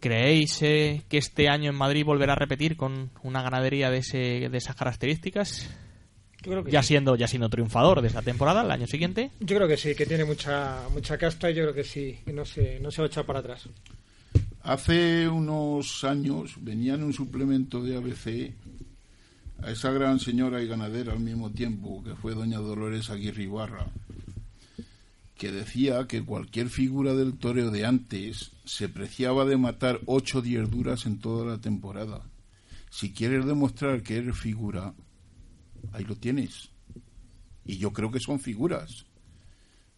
¿Creéis eh, que este año en Madrid volverá a repetir con una ganadería de, ese, de esas características? ya siendo ya siendo triunfador de esta temporada el año siguiente. Yo creo que sí que tiene mucha mucha casta y yo creo que sí que no se no se va a echar para atrás. Hace unos años venía en un suplemento de ABC a esa gran señora y ganadera al mismo tiempo que fue doña Dolores Aguirre Ibarra que decía que cualquier figura del toreo de antes se preciaba de matar ocho diez duras en toda la temporada. Si quieres demostrar que eres figura, ahí lo tienes. Y yo creo que son figuras.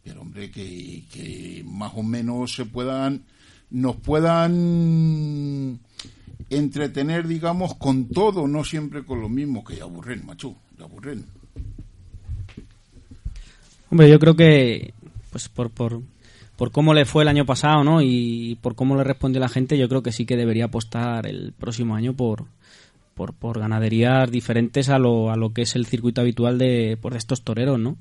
Pero hombre, que, que más o menos se puedan, nos puedan entretener, digamos, con todo, no siempre con lo mismo, que ya aburren, macho, ya aburren. Hombre, yo creo que pues por, por, por cómo le fue el año pasado, ¿no? Y por cómo le respondió la gente, yo creo que sí que debería apostar el próximo año por, por, por ganaderías diferentes a lo, a lo que es el circuito habitual de, por estos toreros, ¿no?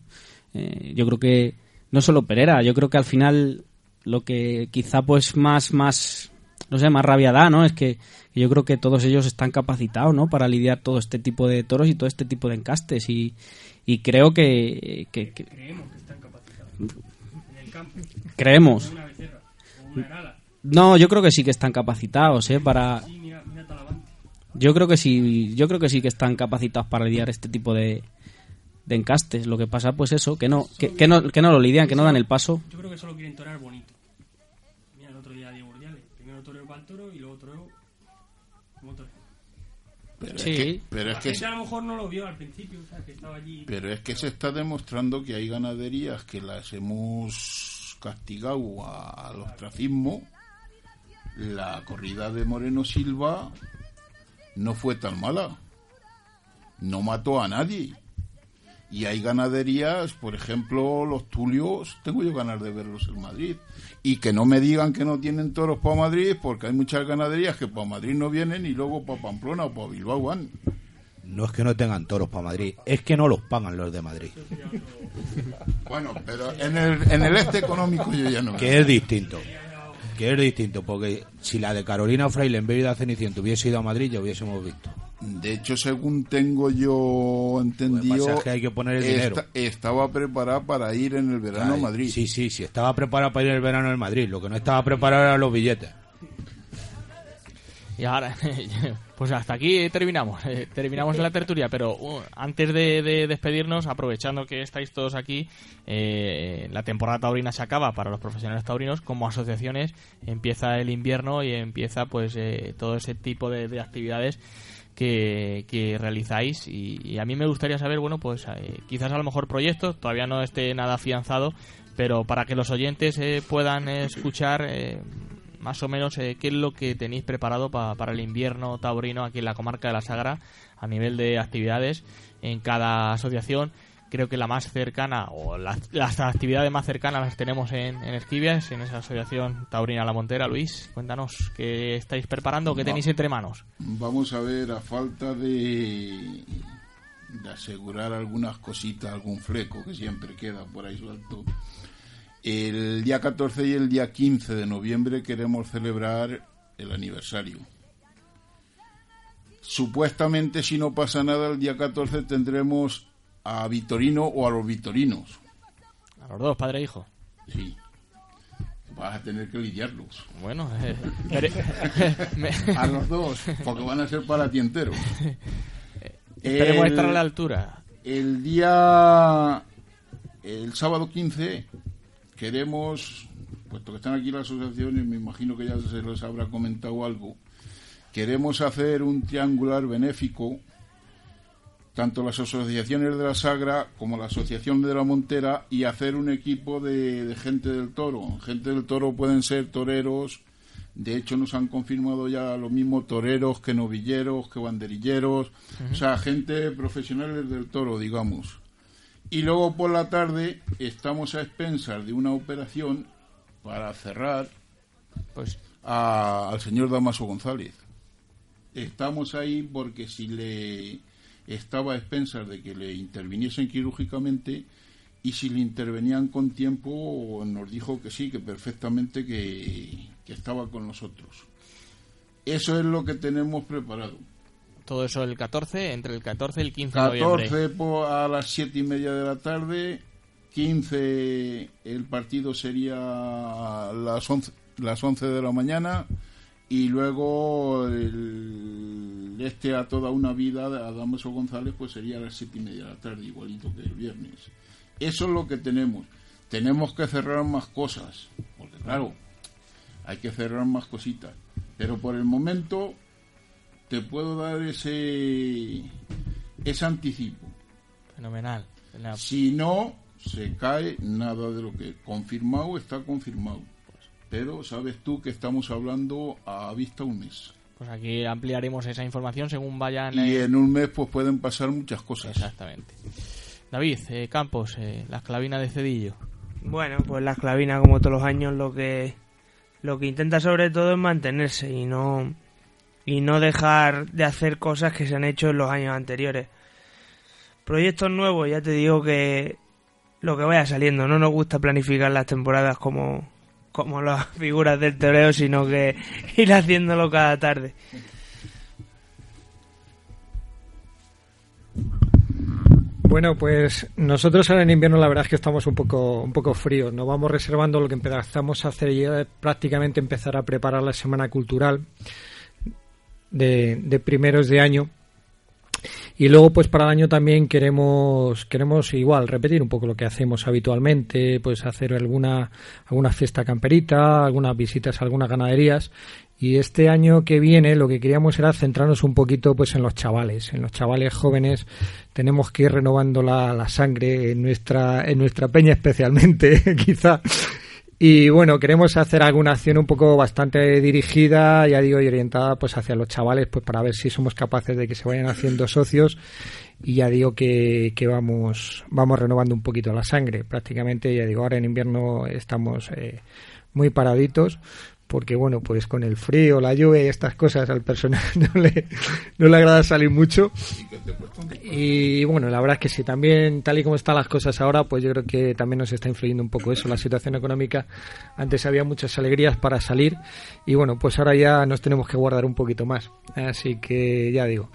Eh, yo creo que no solo Pereira, yo creo que al final lo que quizá pues más, más, no sé, más rabia da, ¿no? Es que yo creo que todos ellos están capacitados, ¿no? Para lidiar todo este tipo de toros y todo este tipo de encastes y, y creo que, que, que Creemos. No, yo creo que sí que están capacitados, ¿eh? Para... Yo creo que sí, yo creo que sí que están capacitados para lidiar este tipo de, de encastes. Lo que pasa, pues eso, que no, que, no, que no lo lidian, que no dan el paso. Yo creo que solo quieren torear bonito. Mira, el otro día Diego Urdiales. Primero toreo para el toro y luego toreo como toreo. Pero sí. es que, pero es que a lo mejor no lo vio al principio, o sea, que estaba allí. Pero es que se está demostrando que hay ganaderías que las hemos castigado a, los ostracismo, la corrida de Moreno Silva no fue tan mala. No mató a nadie. Y hay ganaderías, por ejemplo, los Tulios, tengo yo ganas de verlos en Madrid. Y que no me digan que no tienen toros para Madrid, porque hay muchas ganaderías que para Madrid no vienen y luego para Pamplona o para Bilbao van. No es que no tengan toros para Madrid, es que no los pagan los de Madrid. Bueno, pero en el, en el este económico yo ya no. Que es distinto. Que es distinto, porque si la de Carolina Fraile en vez de Ceniciento hubiese ido a Madrid, ya hubiésemos visto. De hecho, según tengo yo entendido, que hay que poner el dinero. estaba preparada para ir en el verano a Madrid. Sí, sí, sí, estaba preparada para ir en el verano en Madrid. Lo que no estaba preparado eran los billetes. Y ahora, pues hasta aquí terminamos. Eh, terminamos la tertulia, pero uh, antes de, despedirnos, aprovechando que estáis todos aquí, eh, la temporada taurina se acaba para los profesionales taurinos. Como asociaciones, empieza el invierno y empieza pues eh, todo ese tipo de, actividades que, realizáis. Y, a mí me gustaría saber, bueno, pues quizás a lo mejor proyectos, todavía no esté nada afianzado, pero para que los oyentes eh, puedan escuchar eh, más o menos qué es lo que tenéis preparado para el invierno taurino aquí en la comarca de la Sagra a nivel de actividades en cada asociación creo que la más cercana o las, actividades más cercanas las tenemos en, en Esquivias, en esa asociación Taurina La Montera. Luis, cuéntanos qué estáis preparando, qué tenéis entre manos. Vamos a ver, a falta de, de asegurar algunas cositas, algún fleco que siempre queda por ahí suelto. El día 14 y el día 15 de noviembre queremos celebrar el aniversario. Supuestamente, si no pasa nada, el día 14 tendremos a Vitorino o a los Vitorinos. A los dos, padre e hijo. Sí. Vas a tener que lidiarlos. Bueno, eh, a los dos, porque van a ser para ti entero. Esperemos estar a la altura. El día. El sábado 15 queremos, puesto que están aquí las asociaciones, me imagino que ya se les habrá comentado algo, queremos hacer un triangular benéfico tanto las asociaciones de la Sagra como la Asociación de la Montera y hacer un equipo de, gente del toro. Gente del toro pueden ser toreros, de hecho nos han confirmado ya lo mismo toreros que novilleros, que banderilleros, o sea, gente profesionales del toro, digamos. Y luego por la tarde estamos a expensas de una operación para cerrar pues al señor Damaso González. Estamos ahí porque si le estaba a expensas de que le interviniesen quirúrgicamente y si le intervenían con tiempo nos dijo que sí, que perfectamente que, estaba con nosotros. Eso es lo que tenemos preparado. Todo eso el 14, entre el 14 y el 15 de noviembre. 14 a las 7 y media de la tarde, 15 el partido sería las 11, las 11 de la mañana y luego el, este a toda una vida a Damaso González pues sería a las siete y media de la tarde igualito que el viernes. Eso es lo que tenemos. Tenemos que cerrar más cosas porque claro hay que cerrar más cositas. Pero por el momento te puedo dar ese ese anticipo. Fenomenal. Si no se cae nada de lo que confirmado está confirmado pero sabes tú que estamos hablando a vista un mes. Pues aquí ampliaremos esa información según vayan. Y en un mes pues pueden pasar muchas cosas. Exactamente. David, eh, Campos, eh, la esclavina de Cedillo. Bueno, pues la esclavina, como todos los años, lo que lo que intenta sobre todo es mantenerse y no y no dejar de hacer cosas que se han hecho en los años anteriores. Proyectos nuevos, ya te digo que lo que vaya saliendo, no nos gusta planificar las temporadas como como las figuras del toreo, sino que ir haciéndolo cada tarde. Bueno, pues nosotros ahora en invierno la verdad es que estamos un poco un poco fríos. Nos vamos reservando lo que empezamos a hacer ya prácticamente empezar a preparar la semana cultural de primeros de año y luego, pues para el año también queremos, queremos igual repetir un poco lo que hacemos habitualmente, pues hacer alguna, alguna fiesta camperita, algunas visitas a algunas ganaderías. Y este año que viene lo que queríamos era centrarnos un poquito pues en los chavales, en los chavales jóvenes. Tenemos que ir renovando la, la sangre en nuestra, en nuestra peña especialmente, quizá y bueno, queremos hacer alguna acción un poco bastante dirigida, ya digo, y orientada pues hacia los chavales, pues para ver si somos capaces de que se vayan haciendo socios. Y ya digo que, que vamos, vamos renovando un poquito la sangre. Prácticamente, ya digo, ahora en invierno estamos eh, muy paraditos, porque bueno, pues con el frío, la lluvia y estas cosas al personal no le, no le agrada salir mucho. Y bueno, la verdad es que sí, también tal y como están las cosas ahora, pues yo creo que también nos está influyendo un poco eso, la situación económica. Antes había muchas alegrías para salir y bueno, pues ahora ya nos tenemos que guardar un poquito más. Así que ya digo,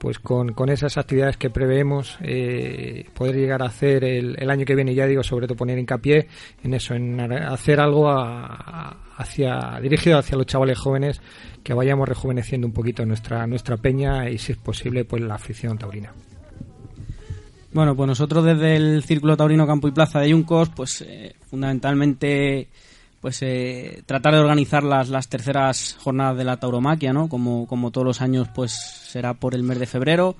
pues con, con esas actividades que preveemos eh, poder llegar a hacer el, año que viene, ya digo, sobre todo poner hincapié en eso, en hacer algo hacia dirigido hacia los chavales jóvenes, que vayamos rejuveneciendo un poquito nuestra, nuestra peña y, si es posible, pues la afición taurina. Bueno, pues nosotros desde el Círculo Taurino Campo y Plaza de Yuncos, pues eh, fundamentalmente pues eh, tratar de organizar las, las terceras jornadas de la tauromaquia, ¿no? Como, como todos los años, pues será por el mes de febrero.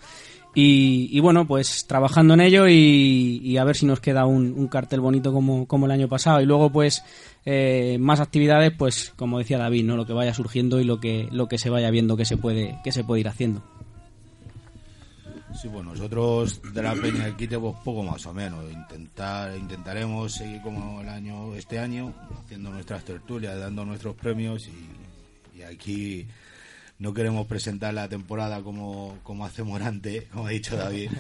Y, bueno, pues trabajando en ello y, a ver si nos queda un, cartel bonito como, como, el año pasado. Y luego, pues, eh, más actividades, pues, como decía David, ¿no? Lo que vaya surgiendo y lo que, lo que se vaya viendo que se puede, que se puede ir haciendo. Sí, pues nosotros de la Peña del Quite, pues poco más o menos. Intentar, intentaremos seguir como el año, este año, haciendo nuestras tertulias, dando nuestros premios y, aquí no queremos presentar la temporada como, como hacemos antes, como ha dicho David,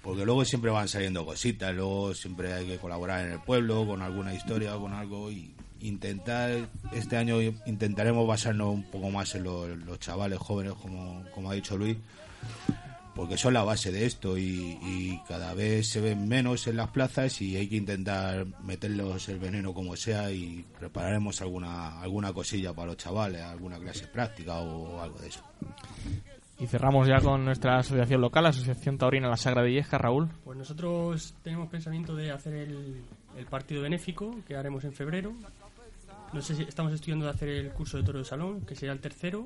porque luego siempre van saliendo cositas, luego siempre hay que colaborar en el pueblo con alguna historia o con algo y intentar, este año intentaremos basarnos un poco más en los, chavales jóvenes, como, como ha dicho Luis porque son la base de esto y, cada vez se ven menos en las plazas y hay que intentar meterlos el veneno como sea y prepararemos alguna alguna cosilla para los chavales, alguna clase práctica o algo de eso. Y cerramos ya con nuestra asociación local, la Asociación Taurina La Sagra de Illesca, Raúl. Pues nosotros tenemos pensamiento de hacer el, el partido benéfico que haremos en febrero. No sé si estamos estudiando de hacer el curso de toro de salón, que será el tercero,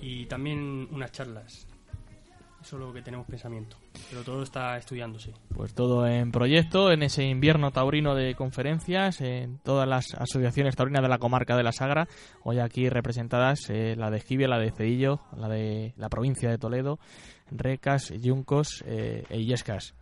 y también unas charlas eso es lo que tenemos pensamiento. Pero todo está estudiándose. Pues todo en proyecto, en ese invierno taurino de conferencias, en todas las asociaciones taurinas de la comarca de la Sagra, hoy aquí representadas eh, la de Esquivia, la de Cedillo, la de la provincia de Toledo, Recas, Yuncos eh, e Illescas.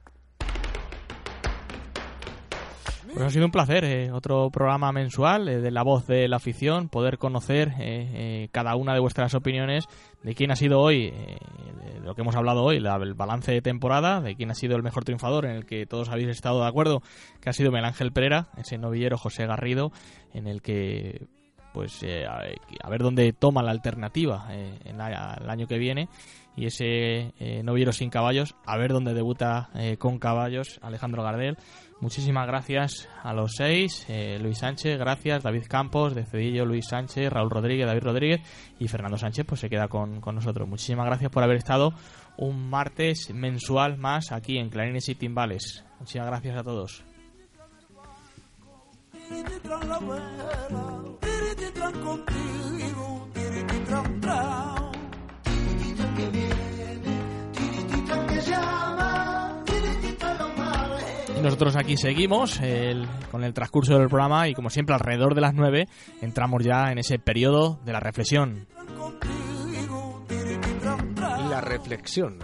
Pues ha sido un placer, eh, otro programa mensual de la voz de la afición, poder conocer cada una de vuestras opiniones de quién ha sido hoy, eh, de lo que hemos hablado hoy, el balance de temporada, de quién ha sido el mejor triunfador, en el que todos habéis estado de acuerdo, que ha sido Melángel Pereira, ese novillero José Garrido, en el que pues eh, a, ver dónde toma la alternativa eh, en el año que viene y ese novillero sin caballos, a ver dónde debuta con caballos Alejandro Gardel Muchísimas gracias a los seis. Eh, Luis Sánchez, gracias. David Campos, de Cedillo, Luis Sánchez, Raúl Rodríguez, David Rodríguez y Fernando Sánchez, pues se queda con, nosotros. Muchísimas gracias por haber estado un martes mensual más aquí en Clarines y Timbales. Muchísimas gracias a todos. Nosotros aquí seguimos con el transcurso del programa y como siempre alrededor de las 9 entramos ya en ese periodo de la reflexión. La reflexión.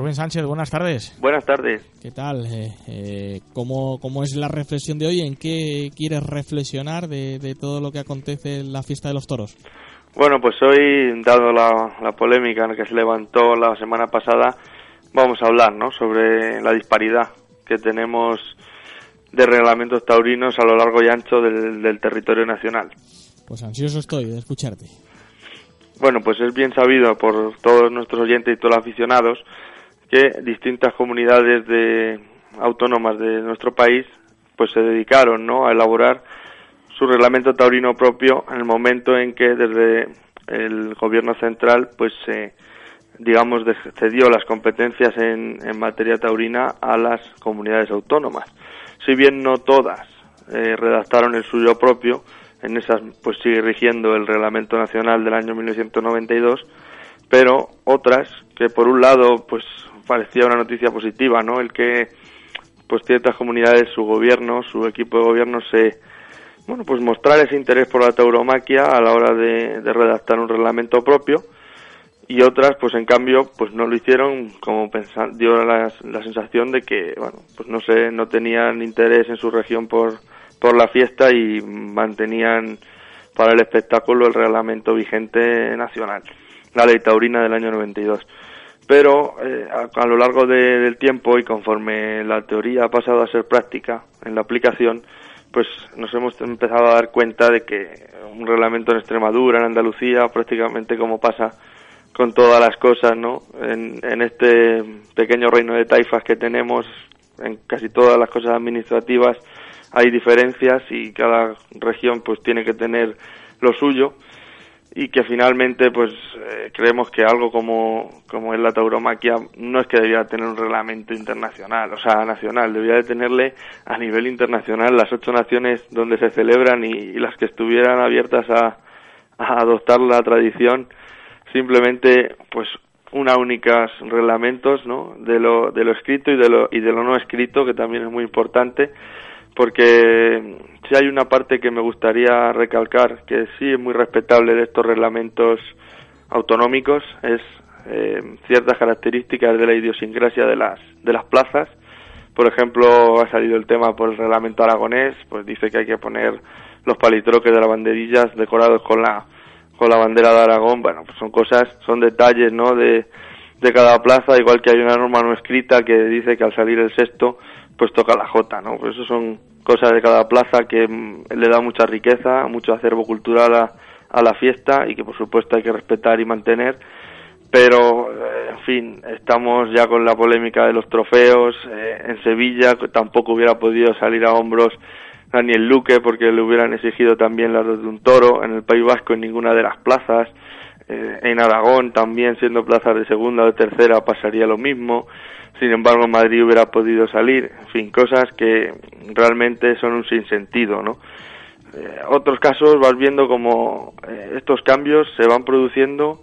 Rubén Sánchez, buenas tardes. Buenas tardes. ¿Qué tal? Eh, eh, ¿cómo, es la reflexión de hoy? ¿En qué quieres reflexionar de, todo lo que acontece en la fiesta de los toros? Bueno, pues hoy, dado la, polémica que se levantó la semana pasada, vamos a hablar ¿no? sobre la disparidad que tenemos de reglamentos taurinos a lo largo y ancho del, del territorio nacional. Pues ansioso estoy de escucharte. Bueno, pues es bien sabido por todos nuestros oyentes y todos los aficionados que distintas comunidades de autónomas de nuestro país pues se dedicaron ¿no? a elaborar su reglamento taurino propio en el momento en que desde el gobierno central pues se digamos cedió las competencias en, en, materia taurina a las comunidades autónomas si bien no todas eh, redactaron el suyo propio en esas pues sigue rigiendo el reglamento nacional del año 1992 pero otras que por un lado pues parecía una noticia positiva, ¿no? El que pues ciertas comunidades, su gobierno, su equipo de gobierno se bueno, pues mostrar ese interés por la tauromaquia a la hora de, redactar un reglamento propio y otras pues en cambio pues no lo hicieron como dio la, la, sensación de que bueno pues no sé no tenían interés en su región por por la fiesta y mantenían para el espectáculo el reglamento vigente nacional la ley taurina del año 92 pero eh, a, lo largo del tiempo y conforme la teoría ha pasado a ser práctica en la aplicación, pues nos hemos empezado a dar cuenta de que un reglamento en Extremadura, en Andalucía, prácticamente como pasa con todas las cosas, ¿no? En, en este pequeño reino de taifas que tenemos, en casi todas las cosas administrativas hay diferencias y cada región pues tiene que tener lo suyo y que finalmente pues eh, creemos que algo como, como es la tauromaquia no es que debiera tener un reglamento internacional, o sea, nacional, debería de tenerle a nivel internacional las ocho naciones donde se celebran y, las que estuvieran abiertas a, a, adoptar la tradición, simplemente pues una única reglamentos ¿no? de, lo, de lo escrito y de lo, y de lo no escrito, que también es muy importante, porque si hay una parte que me gustaría recalcar, que sí es muy respetable de estos reglamentos autonómicos, es eh, ciertas características de la idiosincrasia de las, de las plazas. Por ejemplo, ha salido el tema por el reglamento aragonés, pues dice que hay que poner los palitroques de las banderillas decorados con la, con la bandera de Aragón. Bueno, pues son cosas, son detalles, ¿no? De, de cada plaza, igual que hay una norma no escrita que dice que al salir el sexto, pues toca la J, ¿no? Pues eso son cosas de cada plaza que mm, le da mucha riqueza, mucho acervo cultural a, la fiesta y que por supuesto hay que respetar y mantener. Pero, eh, en fin, estamos ya con la polémica de los trofeos. Eh, en Sevilla tampoco hubiera podido salir a hombros Daniel Luque porque le hubieran exigido también las de un toro. En el País Vasco en ninguna de las plazas. Eh, en Aragón también siendo plazas de segunda o de tercera pasaría lo mismo sin embargo Madrid hubiera podido salir, en fin, cosas que realmente son un sinsentido, ¿no? Eh, otros casos vas viendo como eh, estos cambios se van produciendo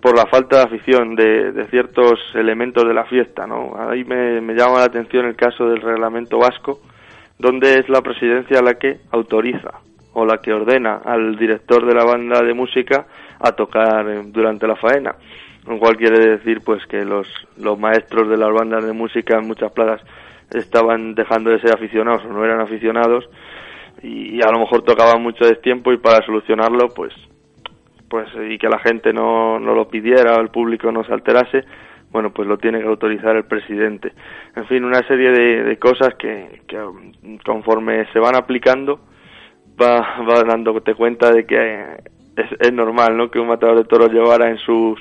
por la falta de afición de, ciertos elementos de la fiesta, ¿no? Ahí me, me, llama la atención el caso del reglamento vasco, donde es la presidencia la que autoriza o la que ordena al director de la banda de música a tocar eh, durante la faena lo cual quiere decir pues que los, los maestros de las bandas de música en muchas plazas estaban dejando de ser aficionados o no eran aficionados y, a lo mejor tocaban mucho de tiempo y para solucionarlo pues pues y que la gente no, no lo pidiera o el público no se alterase bueno pues lo tiene que autorizar el presidente. En fin una serie de, de cosas que, que conforme se van aplicando va, va dándote cuenta de que es, es normal no que un matador de toros llevara en sus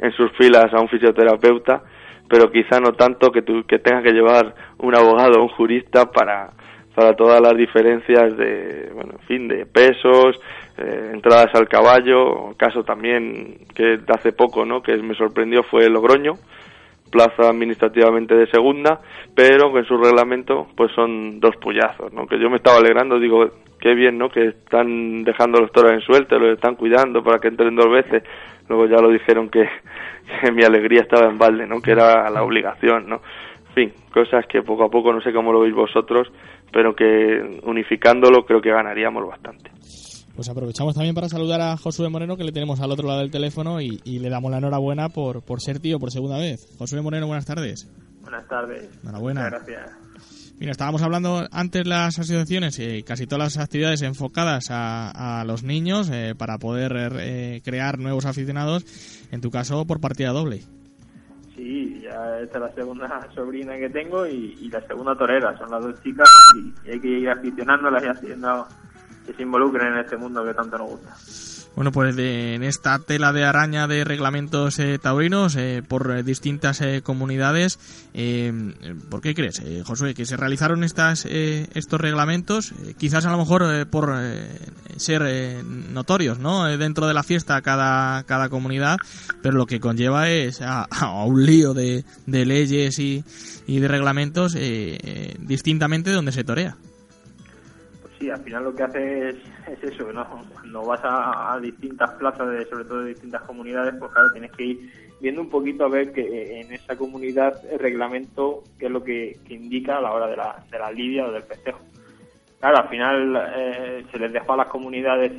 en sus filas a un fisioterapeuta, pero quizá no tanto que, tú, que tengas que llevar un abogado o un jurista para, para todas las diferencias de, bueno, en fin, de pesos, eh, entradas al caballo, caso también que hace poco, ¿no? Que me sorprendió fue Logroño, plaza administrativamente de segunda, pero en su reglamento pues son dos puyazos, ¿no? Que yo me estaba alegrando, digo, qué bien, ¿no? Que están dejando los toros en suelta, los están cuidando para que entren dos veces, luego ya lo dijeron que, mi alegría estaba en balde, ¿no? Que era la obligación, ¿no? En fin, cosas que poco a poco, no sé cómo lo veis vosotros, pero que unificándolo creo que ganaríamos bastante. Pues aprovechamos también para saludar a Josué Moreno, que le tenemos al otro lado del teléfono, y, le damos la enhorabuena por, por ser tío por segunda vez. Josué Moreno, buenas tardes. Buenas tardes. Enhorabuena. Muchas gracias. Mira, estábamos hablando antes las asociaciones y casi todas las actividades enfocadas a, los niños eh, para poder eh, crear nuevos aficionados, en tu caso por partida doble. Sí, ya esta es la segunda sobrina que tengo y, la segunda torera, son las dos chicas y, hay que ir aficionándolas y haciendo que se involucren en este mundo que tanto nos gusta. Bueno, pues en esta tela de araña de reglamentos eh, taurinos eh, por eh, distintas comunidades, ¿por qué crees, Josué, que se realizaron estas, estos reglamentos? quizás a lo mejor por ser notorios, ¿no? dentro de la fiesta cada, cada comunidad, pero lo que conlleva es a, un lío de, de leyes y, y de reglamentos distintamente donde se torea sí, al final lo que hace es, eso, ¿no? Cuando vas a, distintas plazas, de, sobre todo de distintas comunidades, pues claro, tienes que ir viendo un poquito a ver que en esa comunidad el reglamento, qué es lo que, indica a la hora de la, de la lidia o del festejo. Claro, al final eh, se les dejó a las comunidades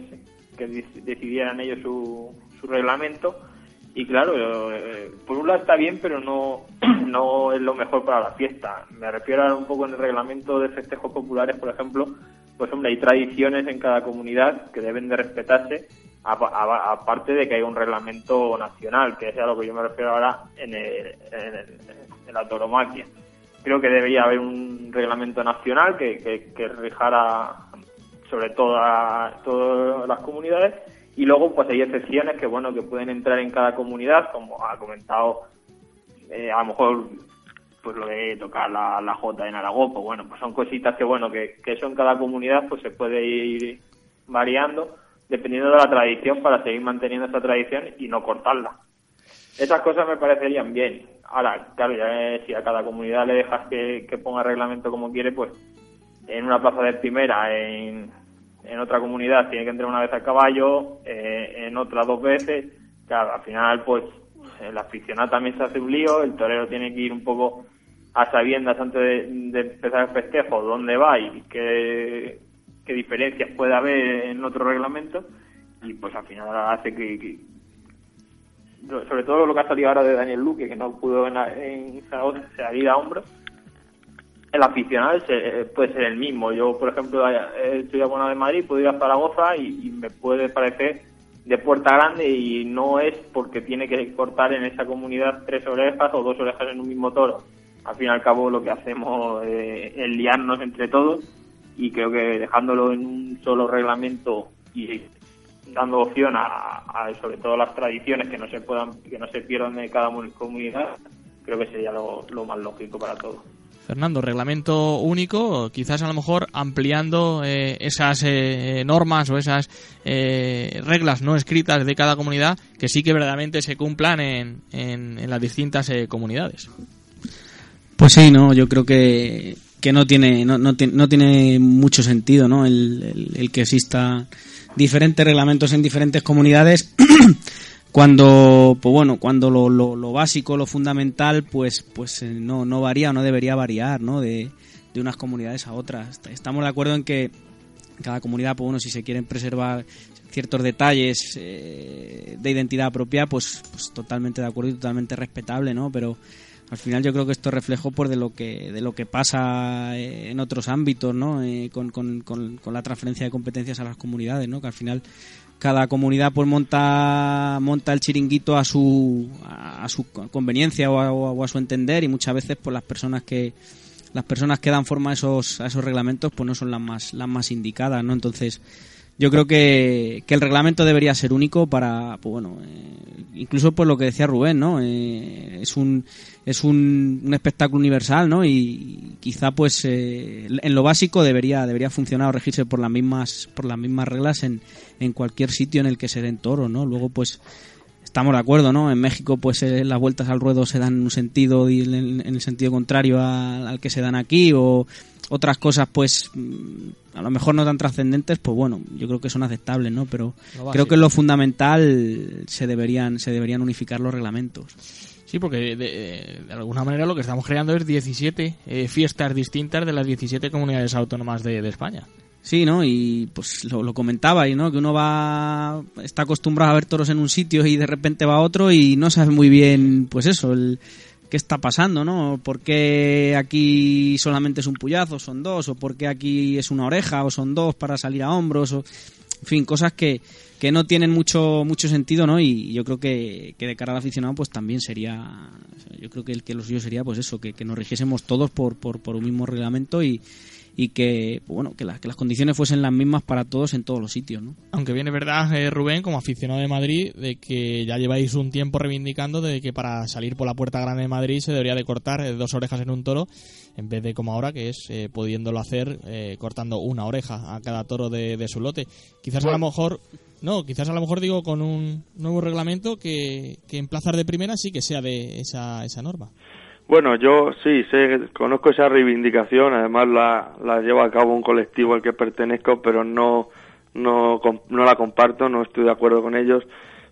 que decidieran ellos su, su reglamento y claro, eh, por un lado está bien, pero no, no es lo mejor para la fiesta. Me refiero a un poco en el reglamento de festejos populares, por ejemplo, pues hombre, hay tradiciones en cada comunidad que deben de respetarse, aparte de que hay un reglamento nacional, que es a lo que yo me refiero ahora en, la toromaquia. Creo que debería haber un reglamento nacional que, que, rijara sobre todas las comunidades y luego pues hay excepciones que bueno que pueden entrar en cada comunidad como ha comentado eh, a lo mejor pues lo de tocar la, la J en Aragón, pues bueno, pues son cositas que bueno, que, que eso en cada comunidad pues se puede ir variando, dependiendo de la tradición para seguir manteniendo esa tradición y no cortarla. Esas cosas me parecerían bien. Ahora, claro, ya si a cada comunidad le dejas que, que ponga reglamento como quiere, pues en una plaza de primera, en, en otra comunidad tiene que entrar una vez a caballo, eh, en otra dos veces. Claro, al final, pues el aficionado también se hace un lío, el torero tiene que ir un poco a sabiendas antes de, empezar el festejo dónde va y qué, qué diferencias puede haber en otro reglamento y pues al final hace que, sobre todo lo que ha salido ahora de Daniel Luque que no pudo en, en salir a hombros el aficionado puede ser el mismo yo por ejemplo estoy abonado de Madrid puedo ir a Zaragoza y me puede parecer de puerta grande y no es porque tiene que cortar en esa comunidad tres orejas o dos orejas en un mismo toro. Al fin y al cabo lo que hacemos eh, es liarnos entre todos y creo que dejándolo en un solo reglamento y dando opción a, sobre todo las tradiciones que no se puedan que no se pierdan de cada comunidad creo que sería lo, más lógico para todos. Fernando, reglamento único, quizás a lo mejor ampliando eh, esas eh, normas o esas eh, reglas no escritas de cada comunidad que sí que verdaderamente se cumplan en, en, las distintas comunidades. Pues sí, no, yo creo que, que no tiene no, no, tiene mucho sentido, ¿no? El, el que exista diferentes reglamentos en diferentes comunidades. Cuando pues bueno cuando lo, lo, básico lo fundamental pues pues eh, no no varía no debería variar no de, de, unas comunidades a otras. Estamos de acuerdo en que cada comunidad pues bueno si se quieren preservar ciertos detalles eh, de identidad propia pues, pues totalmente de acuerdo y totalmente respetable no pero al final yo creo que esto es reflejo por de lo que de lo que pasa eh, en otros ámbitos no con, con, con, con la transferencia de competencias a las comunidades no que al final cada comunidad pues monta monta el chiringuito a su a su conveniencia o a, su entender y muchas veces pues las personas que las personas que dan forma a esos a esos reglamentos pues no son las más las más indicadas no entonces yo creo que, que el reglamento debería ser único para pues bueno eh, incluso pues lo que decía Rubén no eh, es un es un, un, espectáculo universal, ¿no? Y quizá, pues, eh, en lo básico debería debería funcionar o regirse por las mismas por las mismas reglas en, en cualquier sitio en el que se den toros, ¿no? Luego, pues, estamos de acuerdo, ¿no? En México, pues, eh, las vueltas al ruedo se dan en un sentido y en, el sentido contrario al, que se dan aquí, o otras cosas, pues, mm, a lo mejor no tan trascendentes, pues bueno, yo creo que son aceptables, ¿no? Pero creo que en lo fundamental se deberían se deberían unificar los reglamentos. Sí, porque de, alguna manera lo que estamos creando es 17 eh, fiestas distintas de las 17 comunidades autónomas de, España. Sí, ¿no? Y pues lo, comentaba, y ¿no? Que uno va, está acostumbrado a ver toros en un sitio y de repente va a otro y no sabe muy bien, pues eso, el, qué está pasando, ¿no? ¿Por qué aquí solamente es un puyazo, son dos? ¿O por qué aquí es una oreja o son dos para salir a hombros? O, en fin, cosas que, que no tienen mucho mucho sentido, ¿no? Y yo creo que, que de cara al aficionado pues también sería, yo creo que el que lo suyo sería pues eso, que, que nos rigiésemos todos por, por, por un mismo reglamento y, y que bueno que, que, las condiciones fuesen las mismas para todos en todos los sitios ¿no? aunque viene verdad eh, Rubén como aficionado de Madrid de que ya lleváis un tiempo reivindicando de que para salir por la puerta grande de Madrid se debería de cortar eh, dos orejas en un toro en vez de como ahora que es eh, pudiéndolo hacer cortando una oreja a cada toro de, de su lote quizás a lo mejor no, quizás a lo mejor digo con un nuevo reglamento que, que en plazas de primera sí que sea de esa, esa norma. Bueno, yo sí, sé, conozco esa reivindicación, además la, la lleva a cabo un colectivo al que pertenezco, pero no, no, no la comparto, no estoy de acuerdo con ellos,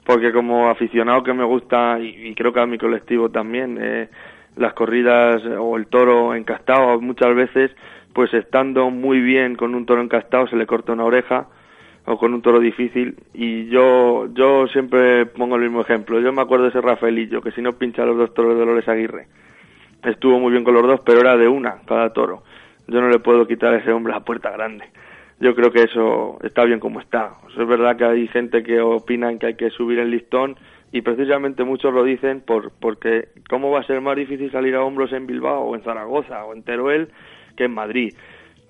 porque como aficionado que me gusta, y, creo que a mi colectivo también, eh, las corridas o el toro encastado muchas veces, pues estando muy bien con un toro encastado se le corta una oreja, o con un toro difícil y yo yo siempre pongo el mismo ejemplo. Yo me acuerdo de ese Rafaelillo que si no pincha los dos toros de Dolores Aguirre estuvo muy bien con los dos pero era de una cada toro. Yo no le puedo quitar a ese hombre la puerta grande. Yo creo que eso está bien como está. Es verdad que hay gente que opinan que hay que subir el listón y precisamente muchos lo dicen por porque cómo va a ser más difícil salir a hombros en Bilbao o en Zaragoza o en Teruel que en Madrid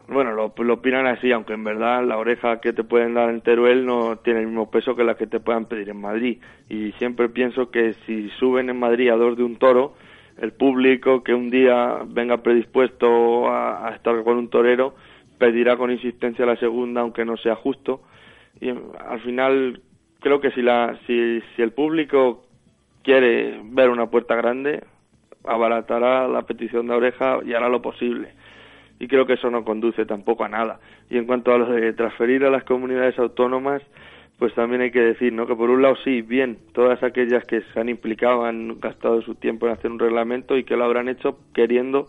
bueno, lo, lo, opinan así, aunque en verdad la oreja que te pueden dar en Teruel no tiene el mismo peso que la que te puedan pedir en Madrid. Y siempre pienso que si suben en Madrid a dos de un toro, el público que un día venga predispuesto a, estar con un torero pedirá con insistencia la segunda, aunque no sea justo. y al final creo que si la si, si el público quiere ver una puerta grande abaratará la petición de oreja y hará lo posible y creo que eso no conduce tampoco a nada y en cuanto a lo de transferir a las comunidades autónomas pues también hay que decir ¿no? que por un lado sí bien todas aquellas que se han implicado han gastado su tiempo en hacer un reglamento y que lo habrán hecho queriendo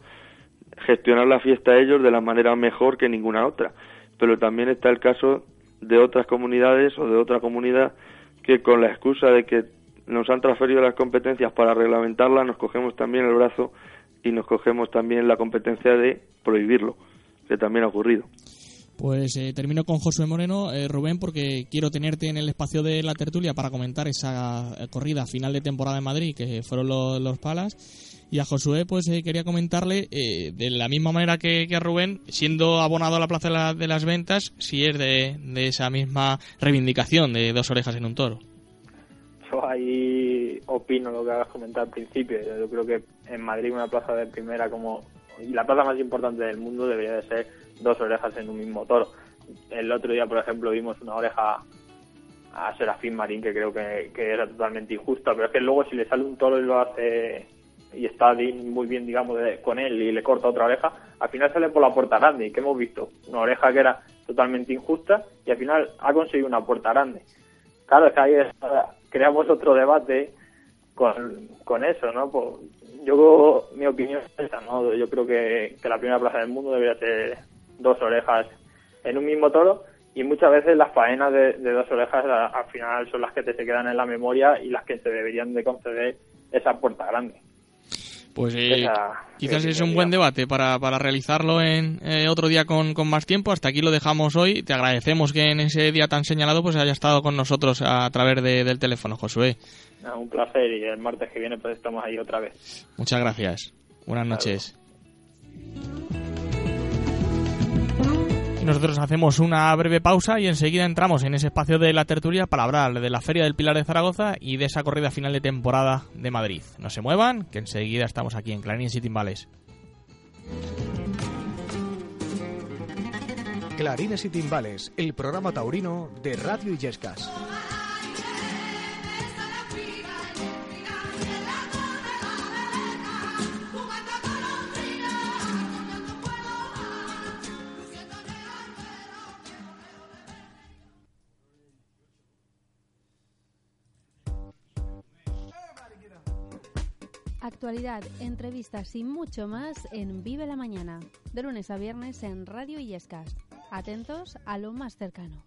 gestionar la fiesta ellos de la manera mejor que ninguna otra pero también está el caso de otras comunidades o de otra comunidad que con la excusa de que nos han transferido las competencias para reglamentarla, nos cogemos también el brazo y nos cogemos también la competencia de prohibirlo, que también ha ocurrido. Pues eh, termino con Josué Moreno, eh, Rubén, porque quiero tenerte en el espacio de la tertulia para comentar esa eh, corrida final de temporada en Madrid, que fueron los Palas. Y a Josué, pues quería comentarle, de la misma manera que, a Rubén, siendo abonado a la Plaza de, las Ventas, si es de, de esa misma reivindicación de dos orejas en un toro yo ahí opino lo que has comentado al principio. Yo creo que en Madrid una plaza de primera como y la plaza más importante del mundo debería de ser dos orejas en un mismo toro. El otro día, por ejemplo, vimos una oreja a Serafín Marín que creo que, era totalmente injusta, pero es que luego si le sale un toro y lo hace y está muy bien, digamos, con él y le corta otra oreja, al final sale por la puerta grande. ¿Y que hemos visto? Una oreja que era totalmente injusta y al final ha conseguido una puerta grande. Claro, es que ahí creamos otro debate con, con eso, ¿no? Pues yo, mi opinión es esa, ¿no? Yo creo que, que la primera plaza del mundo debería ser dos orejas en un mismo toro y muchas veces las faenas de, dos orejas al final son las que te se quedan en la memoria y las que se deberían de conceder esa puerta grande. Pues eh, quizás es un buen debate para, para realizarlo en eh, otro día con, con, más tiempo. Hasta aquí lo dejamos hoy. Te agradecemos que en ese día tan señalado pues haya estado con nosotros a través del teléfono, Josué. un placer y el martes que viene pues estamos ahí otra vez. Muchas gracias. Buenas noches. Nosotros hacemos una breve pausa y enseguida entramos en ese espacio de la tertulia para hablar de la Feria del Pilar de Zaragoza y de esa corrida final de temporada de Madrid. No se muevan, que enseguida estamos aquí en Clarines y Timbales. Clarines y Timbales, el programa taurino de Radio Illescas. Actualidad, entrevistas y mucho más en Vive la Mañana, de lunes a viernes en Radio Illescas. Atentos a lo más cercano.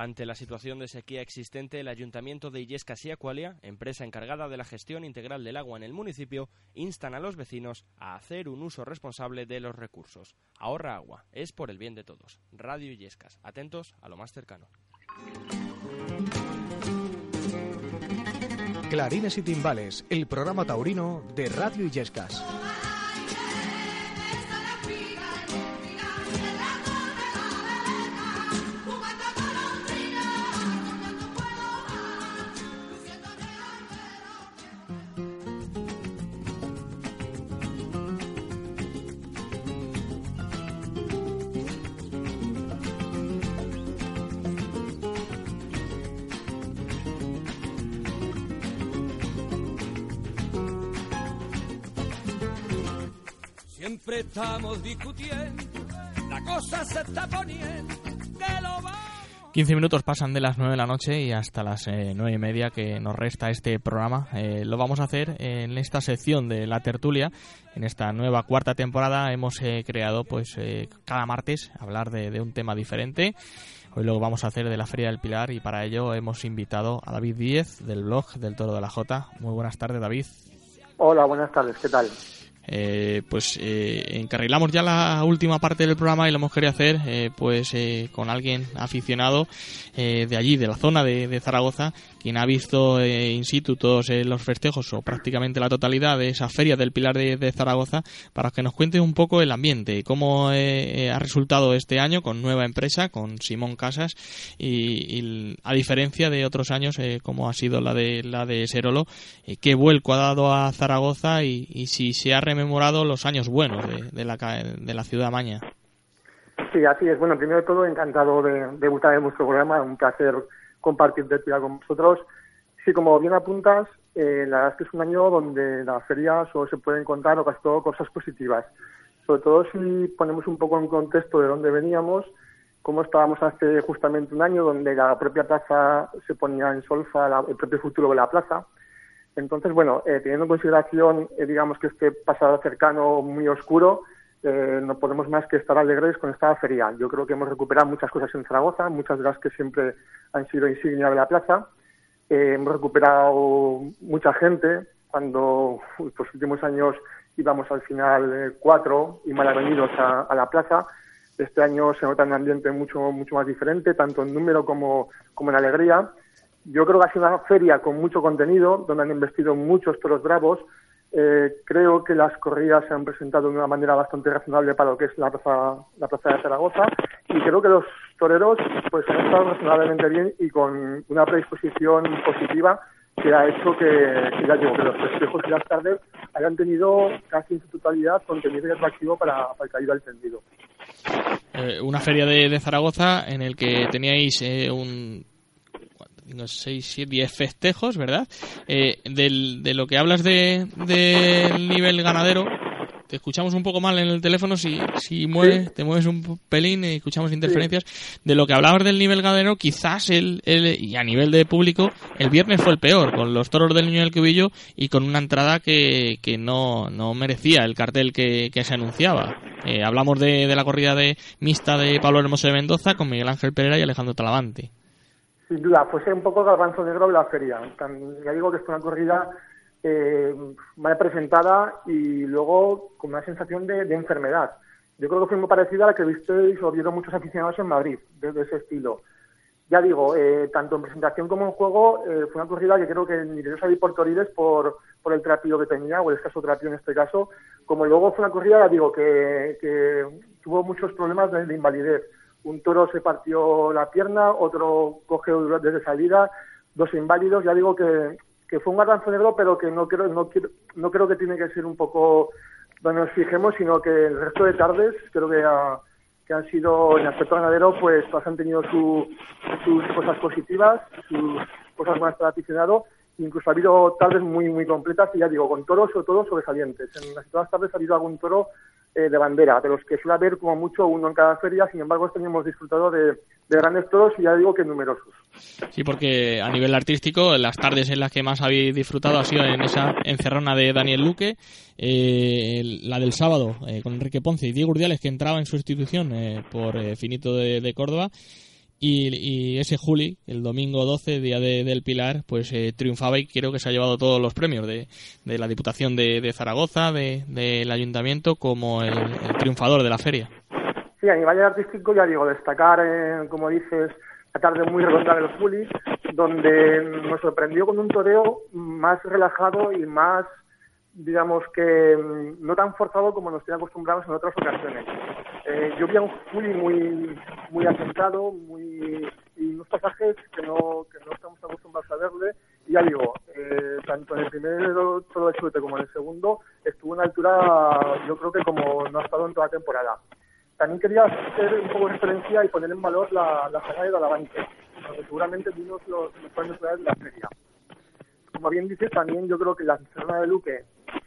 Ante la situación de sequía existente, el Ayuntamiento de Illescas y Acualia, empresa encargada de la gestión integral del agua en el municipio, instan a los vecinos a hacer un uso responsable de los recursos. Ahorra agua, es por el bien de todos. Radio Illescas, atentos a lo más cercano. Clarines y Timbales, el programa taurino de Radio Illescas. 15 minutos pasan de las 9 de la noche y hasta las eh, nueve y media que nos resta este programa. Eh, lo vamos a hacer en esta sección de la tertulia. En esta nueva cuarta temporada hemos eh, creado, pues, cada martes hablar de, un tema diferente. Hoy lo vamos a hacer de la Feria del Pilar y para ello hemos invitado a David Díez del blog del Toro de la Jota. Muy buenas tardes, David. Hola, buenas tardes. ¿Qué tal? Eh, pues eh, encarrilamos ya la última parte del programa y lo hemos querido hacer eh, pues con alguien aficionado de allí, de la zona de, Zaragoza, quien ha visto in situ todos los festejos o prácticamente la totalidad de esa feria del Pilar de, Zaragoza para que nos cuente un poco el ambiente, cómo ha resultado este año con nueva empresa, con Simón Casas y, a diferencia de otros años como ha sido la de la de Serolo, qué vuelco ha dado a Zaragoza y, y si se ha rememorado los años buenos de, la, de la ciudad maña. Sí, así es. Bueno, primero de todo, encantado de debutar en vuestro programa. Un placer compartir de con vosotros. Sí, como bien apuntas, eh, la verdad es que es un año donde la feria solo se pueden contar o casi todo cosas positivas. Sobre todo si ponemos un poco en contexto de dónde veníamos, cómo estábamos hace justamente un año, donde la propia plaza se ponía en solfa, el propio futuro de la plaza. Entonces, bueno, eh, teniendo en consideración, eh, digamos, que este pasado cercano muy oscuro, eh, no podemos más que estar alegres con esta feria. Yo creo que hemos recuperado muchas cosas en Zaragoza, muchas de las que siempre han sido insignia de la plaza. hemos recuperado mucha gente. Cuando los últimos años íbamos al final cuatro y mal venidos a, a, la plaza, este año se nota un ambiente mucho, mucho más diferente, tanto en número como, como en alegría. Yo creo que ha sido una feria con mucho contenido, donde han investido muchos toros bravos. Eh, creo que las corridas se han presentado de una manera bastante razonable para lo que es la plaza, la plaza de Zaragoza y creo que los toreros pues han estado razonablemente bien y con una predisposición positiva que ha hecho que, ya digo, que los festejos y las tardes hayan tenido casi en su totalidad contenido y atractivo para, para el caído al tendido. Eh, una feria de, Zaragoza en el que teníais eh, un unos 6, 7, 10 festejos, ¿verdad? Eh, del, de lo que hablas de, del nivel ganadero, te escuchamos un poco mal en el teléfono si, si mueves, te mueves un pelín y escuchamos interferencias. De lo que hablabas del nivel ganadero, quizás el, el, y a nivel de público, el viernes fue el peor, con los toros del niño del cubillo y con una entrada que, que no, no merecía el cartel que, que se anunciaba. Eh, hablamos de, de la corrida de mixta de Pablo Hermoso de Mendoza con Miguel Ángel Pereira y Alejandro Talavante sin duda, fuese un poco garbanzo negro de la feria. ya digo que es una corrida eh, mal presentada y luego con una sensación de, enfermedad. Yo creo que fue muy parecida a la que visteis o vieron muchos aficionados en Madrid, de, ese estilo. Ya digo, eh, tanto en presentación como en juego, eh, fue una corrida que creo que ni debió salir por Torides por, por el trapío que tenía, o el escaso trapío en este caso, como luego fue una corrida, ya digo, que, tuvo muchos problemas de invalidez un toro se partió la pierna, otro cogió desde salida, dos inválidos. Ya digo que, fue un garbanzo negro, pero que no creo, no, quiero, no creo que tiene que ser un poco donde nos fijemos, sino que el resto de tardes creo que, que han sido, en aspecto ganadero, pues han tenido sus cosas positivas, sus cosas buenas para aficionado. Incluso ha habido tardes muy, muy completas y ya digo, con toros sobre todo sobresalientes. En las todas tardes ha habido algún toro eh, de bandera, de los que suele haber como mucho uno en cada feria, sin embargo este disfrutado de, grandes toros y ya digo que numerosos. Sí, porque a nivel artístico, las tardes en las que más habéis disfrutado ha sido en esa encerrona de Daniel Luque, eh, la del sábado eh, con Enrique Ponce y Diego Urdiales que entraba en sustitución por Finito de Córdoba y, ese Juli, el domingo 12, día de, del Pilar, pues eh, triunfaba y creo que se ha llevado todos los premios de, de la Diputación de, Zaragoza, del Ayuntamiento, como el, triunfador de la feria. Sí, a nivel artístico, ya digo, destacar, eh, como dices, la tarde muy redonda de los Julis, donde nos sorprendió con un toreo más relajado y más digamos que mm, no tan forzado como nos tiene acostumbrados en otras ocasiones. Eh, yo vi a un Juli muy muy asentado, muy y unos pasajes que no, que no estamos acostumbrados a verle. Y ya digo, eh, tanto en el primer todo de chute como en el segundo, estuvo en altura, yo creo que como no ha estado en toda la temporada. También quería hacer un poco de referencia y poner en valor la, la de Galavante, porque seguramente vimos los mejores de la feria como bien dices, también yo creo que la zona de Luque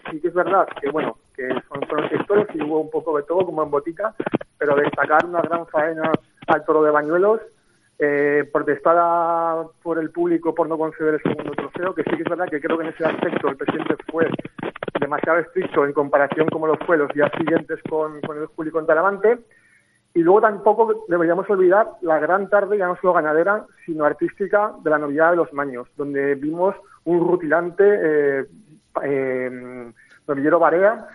sí que es verdad que, bueno, que son, los sectores y hubo un poco de todo, como en Botica, pero destacar una gran faena al toro de Bañuelos, eh, protestada por el público por no conceder el segundo trofeo, que sí que es verdad que creo que en ese aspecto el presidente fue demasiado estricto en comparación como lo fue los días siguientes con, con el Juli con Talavante. Y luego tampoco deberíamos olvidar la gran tarde, ya no solo ganadera, sino artística de la novedad de los Maños, donde vimos un rutilante eh, eh, novillero Barea,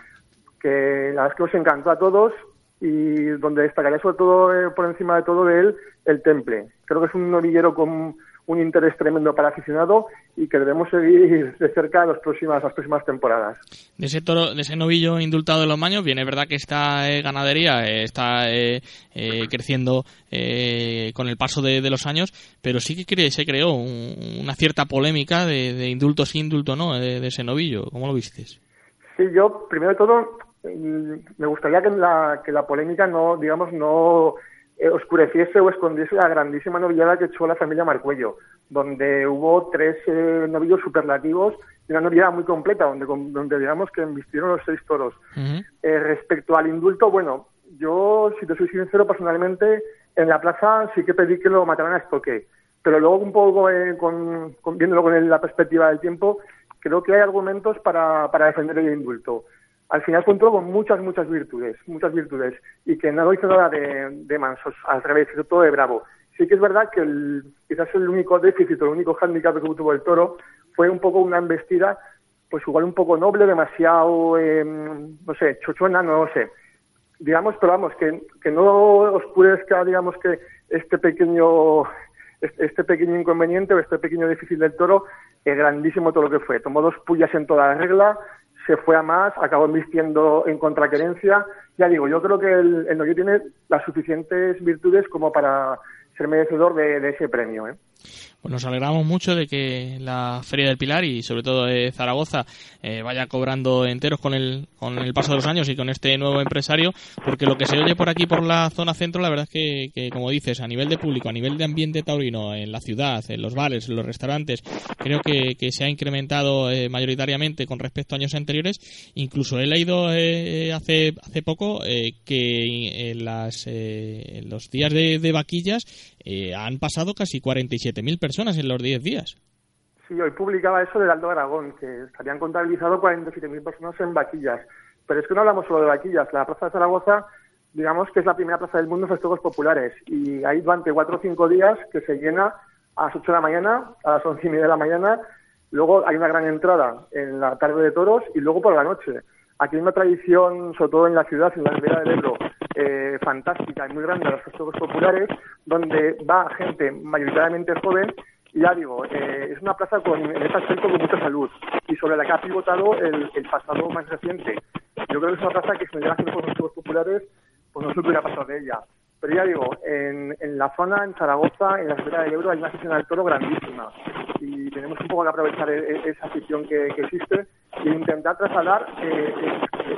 que la verdad es que os encantó a todos y donde destacaría sobre todo eh, por encima de todo de él el temple. Creo que es un novillero con un interés tremendo para aficionado y que debemos seguir de cerca las próximas, las próximas temporadas. De ese toro, de ese novillo indultado de los maños, viene verdad que esta eh, ganadería eh, está creciendo con el paso de, los años, pero sí que se creó una cierta polémica de, de indulto sí, indulto no, de, de ese novillo. ¿Cómo lo viste? Sí, yo, primero de todo, me gustaría que la, que la polémica no, digamos, no eh, oscureciese o escondiese la grandísima novillada que echó la familia Marcuello, donde hubo tres eh, novillos superlativos y una novillada muy completa, donde, donde digamos que embistieron los seis toros. Eh, respecto al indulto, bueno, yo, si te soy sincero, personalmente, en la plaza sí que pedí que lo mataran a estoque, pero luego un poco, con, con, viéndolo con la perspectiva del tiempo, creo que hay argumentos para, para defender el indulto al final un con muchas, muchas virtudes, muchas virtudes, y que no hizo nada de, de mansos, al revés, hizo todo de bravo. Sí que es verdad que el, quizás el único déficit, el único hándicap que tuvo el toro fue un poco una embestida, pues igual un poco noble, demasiado, em, no sé, chochona, no lo sé. Digamos, pero vamos, que, que no oscurezca, digamos, que este pequeño este pequeño inconveniente o este pequeño déficit del toro es grandísimo todo lo que fue. Tomó dos pullas en toda la regla, se fue a más, acabó invirtiendo en contraquerencia. Ya digo, yo creo que el, el tiene las suficientes virtudes como para ser merecedor de, ese premio. ¿eh? Pues nos alegramos mucho de que la Feria del Pilar y sobre todo de Zaragoza eh, vaya cobrando enteros con el, con el paso de los años y con este nuevo empresario, porque lo que se oye por aquí, por la zona centro, la verdad es que, como dices, a nivel de público, a nivel de ambiente taurino, en la ciudad, en los bares, en los restaurantes, creo que, se ha incrementado eh, mayoritariamente con respecto a años anteriores. Incluso he leído eh, hace, hace poco que en, las, los días de vaquillas han pasado casi 47.000 personas en los 10 días. Sí, hoy publicaba eso del Alto Aragón, que habían contabilizado 47.000 personas en vaquillas. Pero es que no hablamos solo de vaquillas. La Plaza de Zaragoza, digamos que es la primera plaza del mundo de festejos populares. Y hay durante 4 o 5 días que se llena a las 8 de la mañana, a las 11 y media de la mañana. Luego hay una gran entrada en la tarde de toros y luego por la noche. Aquí hay una tradición, sobre todo en la ciudad, en la Ribera del Ebro, eh, fantástica y muy grande de los festejos populares, donde va gente mayoritariamente joven y ya digo, eh, es una plaza con, en este aspecto con mucha salud y sobre la que ha pivotado el, pasado más reciente. Yo creo que es una plaza que si no llegase los festejos populares, pues no se hubiera pasado de ella. Pero ya digo, en, en la zona, en Zaragoza, en la Ribera del Ebro, hay una afición al toro grandísima. Y tenemos un poco que aprovechar e, e, esa afición que, existe e intentar trasladar eh,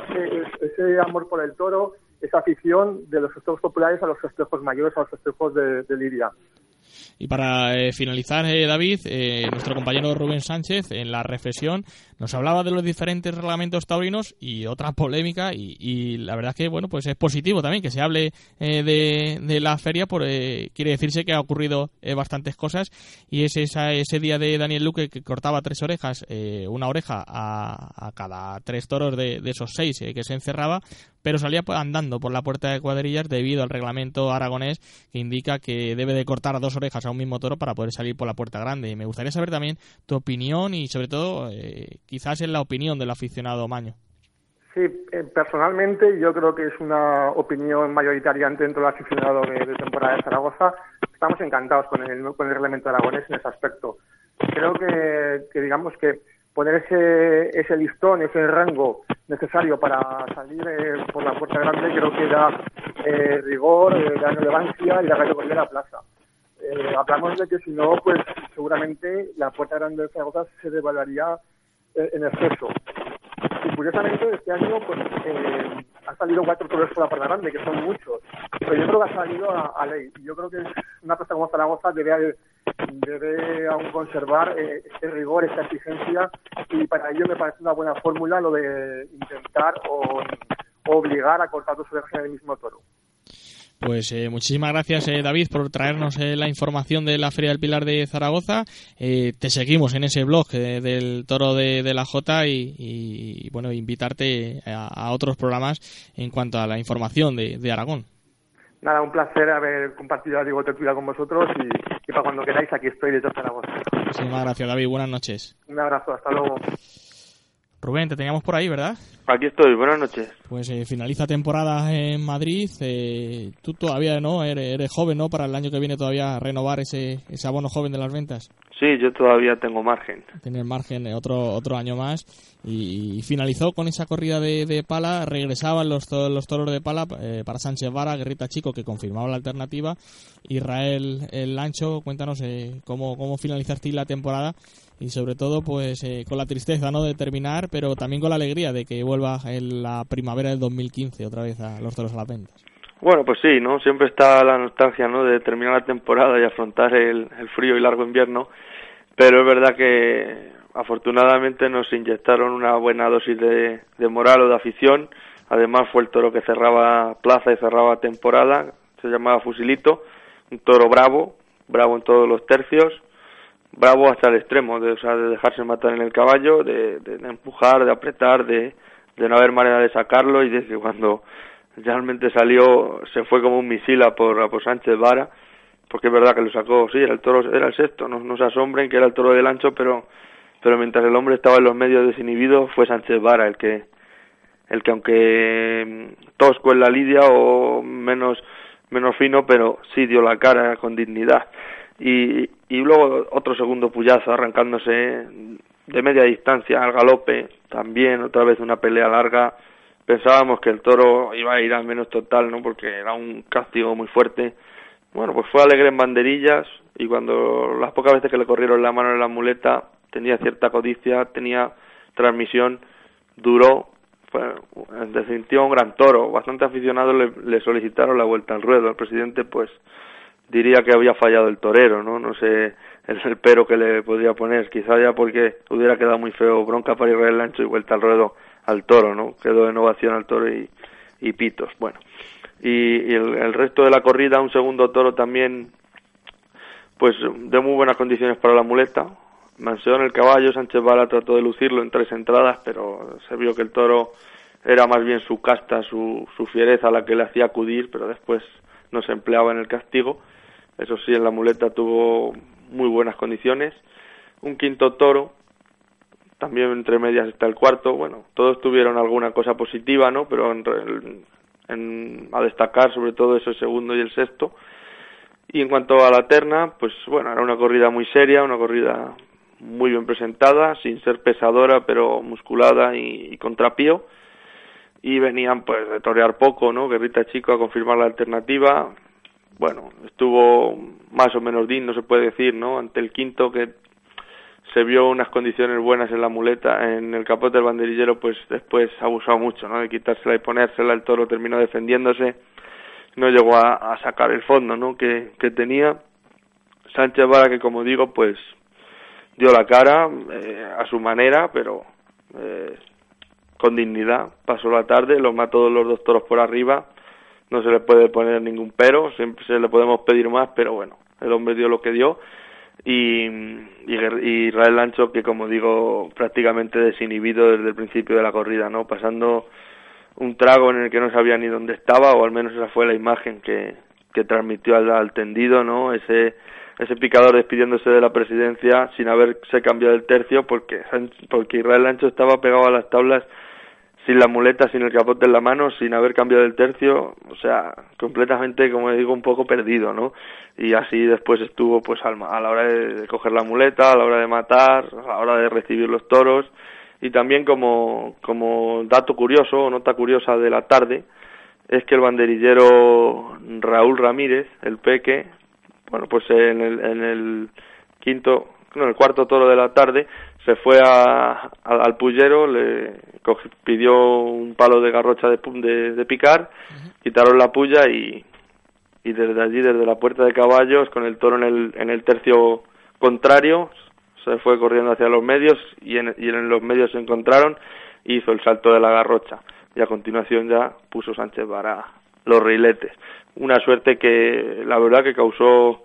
ese, ese amor por el toro, esa afición de los festejos populares a los festejos mayores, a los festejos de, de. Y para eh, finalizar, eh, David, eh, nuestro compañero Rubén Sánchez en la reflexión nos hablaba de los diferentes reglamentos taurinos y otra polémica y, la verdad que bueno pues es positivo también que se hable de, la feria porque quiere decirse que ha ocurrido bastantes cosas y es ese día de Daniel Luque que cortaba tres orejas, una oreja a, cada tres toros de, de esos seis que se encerraba pero salía andando por la puerta de cuadrillas debido al reglamento aragonés que indica que debe de cortar dos orejas a un mismo toro para poder salir por la puerta grande. Y me gustaría saber también tu opinión y sobre todo eh, quizás en la opinión del aficionado Maño. Sí, eh, personalmente yo creo que es una opinión mayoritaria dentro del aficionado de, temporada de Zaragoza. Estamos encantados con el, con el reglamento aragonés en ese aspecto. Creo que digamos que poner ese, ese listón, ese rango necesario para salir eh, por la puerta grande, creo que da eh, rigor, eh, da relevancia y da categoría a la plaza. hablamos de que si no, pues seguramente la puerta grande de Zaragoza se devaluaría en exceso. Y curiosamente este año pues eh, han salido cuatro toros por la puerta grande, que son muchos. Pero yo creo que ha salido a, ley. Yo creo que una plaza como Zaragoza debe, debe aún conservar eh, este rigor, esta exigencia, y para ello me parece una buena fórmula lo de intentar o, obligar a cortar dos orejas en el mismo toro. Pues eh, muchísimas gracias, eh, David, por traernos eh, la información de la Feria del Pilar de Zaragoza. te seguimos en ese blog del Toro de, la Jota y, bueno, invitarte a, otros programas en cuanto a la información de, Aragón. Nada, un placer haber compartido Diego Tertulia con vosotros y, para cuando queráis aquí estoy de Zaragoza. Muchísimas gracias, David. Buenas noches. Un abrazo, hasta luego. Rubén, te teníamos por ahí, ¿verdad? Aquí estoy, buenas noches. Pues eh, finaliza temporada en Madrid. Eh, tú todavía no eres, eres, joven, ¿no? Para el año que viene todavía renovar ese, ese abono joven de las ventas. Sí, yo todavía tengo margen. Tener margen eh, otro otro año más. Y, finalizó con esa corrida de, de pala. Regresaban los, los toros de pala eh, para Sánchez Vara, Guerrita Chico, que confirmaba la alternativa. Israel El Lancho, cuéntanos eh, cómo, cómo finalizaste la temporada y sobre todo pues eh, con la tristeza no de terminar pero también con la alegría de que vuelva en la primavera del 2015 otra vez a los toros a las ventas. Bueno pues sí no siempre está la nostalgia no de terminar la temporada y afrontar el, frío y largo invierno pero es verdad que afortunadamente nos inyectaron una buena dosis de, de moral o de afición. Además fue el toro que cerraba plaza y cerraba temporada se llamaba Fusilito un toro bravo bravo en todos los tercios bravo hasta el extremo, de, o sea, de dejarse matar en el caballo, de, de, empujar, de apretar, de, no haber manera de sacarlo y de que cuando realmente salió se fue como un misil a por, a por Sánchez Vara, porque es verdad que lo sacó, sí, era el toro, era el sexto, no, se asombren que era el toro del ancho, pero, pero mientras el hombre estaba en los medios desinhibido fue Sánchez Vara el que, el que aunque tosco en la lidia o menos, menos fino, pero sí dio la cara con dignidad y, y luego otro segundo puyazo arrancándose de media distancia al galope, también otra vez una pelea larga. Pensábamos que el toro iba a ir al menos total, ¿no? Porque era un castigo muy fuerte. Bueno, pues fue alegre en banderillas y cuando las pocas veces que le corrieron la mano en la muleta tenía cierta codicia, tenía transmisión, duró, fue en definitiva un gran toro. Bastante aficionados le, le solicitaron la vuelta al ruedo. El presidente, pues, diría que había fallado el torero, ¿no? No sé el, pero que le podría poner, quizá ya porque hubiera quedado muy feo bronca para Israel Lancho y vuelta al ruedo al toro, ¿no? Quedó de innovación al toro y, y pitos, bueno. Y, el, resto de la corrida, un segundo toro también, pues de muy buenas condiciones para la muleta. Manseón el caballo, Sánchez Bala trató de lucirlo en tres entradas, pero se vio que el toro era más bien su casta, su, su fiereza la que le hacía acudir, pero después no se empleaba en el castigo eso sí, en la muleta tuvo muy buenas condiciones. Un quinto toro, también entre medias está el cuarto. Bueno, todos tuvieron alguna cosa positiva, ¿no? Pero en, a destacar sobre todo ese segundo y el sexto. Y en cuanto a la terna, pues bueno, era una corrida muy seria, una corrida muy bien presentada, sin ser pesadora, pero musculada y, y contrapío. Y venían pues de torear poco, ¿no? Guerrita Chico a confirmar la alternativa, bueno, estuvo más o menos digno, se puede decir, ¿no? Ante el quinto que se vio unas condiciones buenas en la muleta, en el capote del banderillero, pues después abusado mucho, ¿no? De quitársela y ponérsela, el toro terminó defendiéndose, no llegó a, sacar el fondo, ¿no? Que, que tenía. Sánchez Vara, que como digo, pues dio la cara eh, a su manera, pero eh, con dignidad. Pasó la tarde, los mató los dos toros por arriba no se le puede poner ningún pero, siempre se le podemos pedir más, pero bueno, el hombre dio lo que dio y, y Israel Lancho que como digo prácticamente desinhibido desde el principio de la corrida, ¿no? Pasando un trago en el que no sabía ni dónde estaba o al menos esa fue la imagen que, que transmitió al, al tendido, ¿no? Ese ese picador despidiéndose de la presidencia sin haberse cambiado el tercio porque porque Israel Lancho estaba pegado a las tablas sin la muleta, sin el capote en la mano, sin haber cambiado el tercio, o sea, completamente, como digo, un poco perdido, ¿no? Y así después estuvo, pues, a la hora de coger la muleta, a la hora de matar, a la hora de recibir los toros, y también como, como dato curioso, o nota curiosa de la tarde, es que el banderillero Raúl Ramírez, el peque, bueno, pues en el, en el quinto, no, el cuarto toro de la tarde, se fue a, al pullero, le pidió un palo de garrocha de, de, picar, quitaron la puya y, y desde allí, desde la puerta de caballos, con el toro en el, en el tercio contrario, se fue corriendo hacia los medios y en, y en los medios se encontraron y hizo el salto de la garrocha. Y a continuación ya puso Sánchez para los riletes. Una suerte que la verdad que causó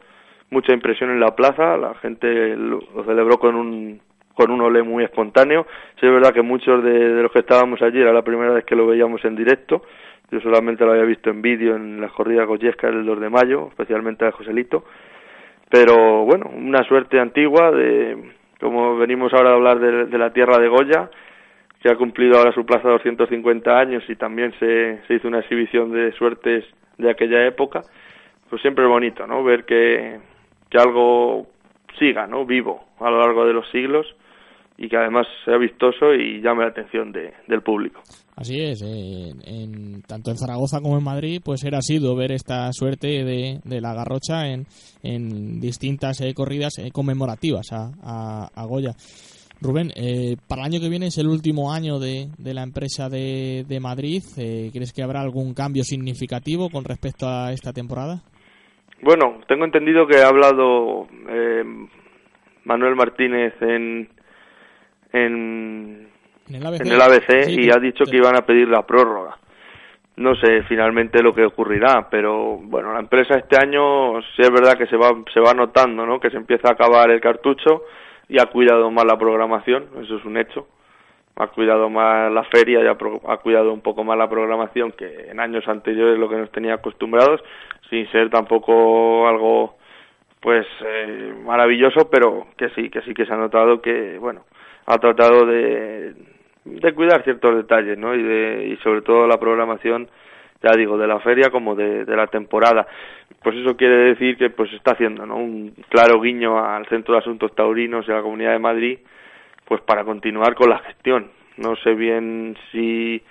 mucha impresión en la plaza, la gente lo celebró con un con un olé muy espontáneo. Sí, es verdad que muchos de, los que estábamos allí era la primera vez que lo veíamos en directo. Yo solamente lo había visto en vídeo en la corrida goyesca del 2 de mayo, especialmente de Joselito. Pero bueno, una suerte antigua de, como venimos ahora a hablar de, la tierra de Goya, que ha cumplido ahora su plaza 250 años y también se, se hizo una exhibición de suertes de aquella época, pues siempre es bonito, ¿no? Ver que, que algo siga, ¿no? Vivo a lo largo de los siglos y que además sea vistoso y llame la atención de, del público. Así es, en, tanto en Zaragoza como en Madrid, pues era sido ver esta suerte de, de la garrocha en, en distintas eh, corridas eh, conmemorativas a, a, Goya. Rubén, eh, para el año que viene es el último año de, de la empresa de, de Madrid. ¿Crees que habrá algún cambio significativo con respecto a esta temporada? Bueno, tengo entendido que ha hablado Manuel Martínez en, en en el ABC, y ha dicho que iban a pedir la prórroga. No sé finalmente lo que ocurrirá, pero bueno, la empresa este año sí es verdad que se va, se va notando, ¿no? Que se empieza a acabar el cartucho y ha cuidado más la programación, eso es un hecho. Ha cuidado más la feria y ha, cuidado un poco más la programación que en años anteriores lo que nos tenía acostumbrados, sin ser tampoco algo pues eh, maravilloso, pero que sí, que sí que se ha notado que, bueno, ha tratado de, de cuidar ciertos detalles, ¿no? Y, de, y sobre todo la programación, ya digo, de la feria como de, de la temporada. Pues eso quiere decir que pues está haciendo, ¿no? Un claro guiño al Centro de Asuntos Taurinos y a la Comunidad de Madrid, pues para continuar con la gestión. No sé bien si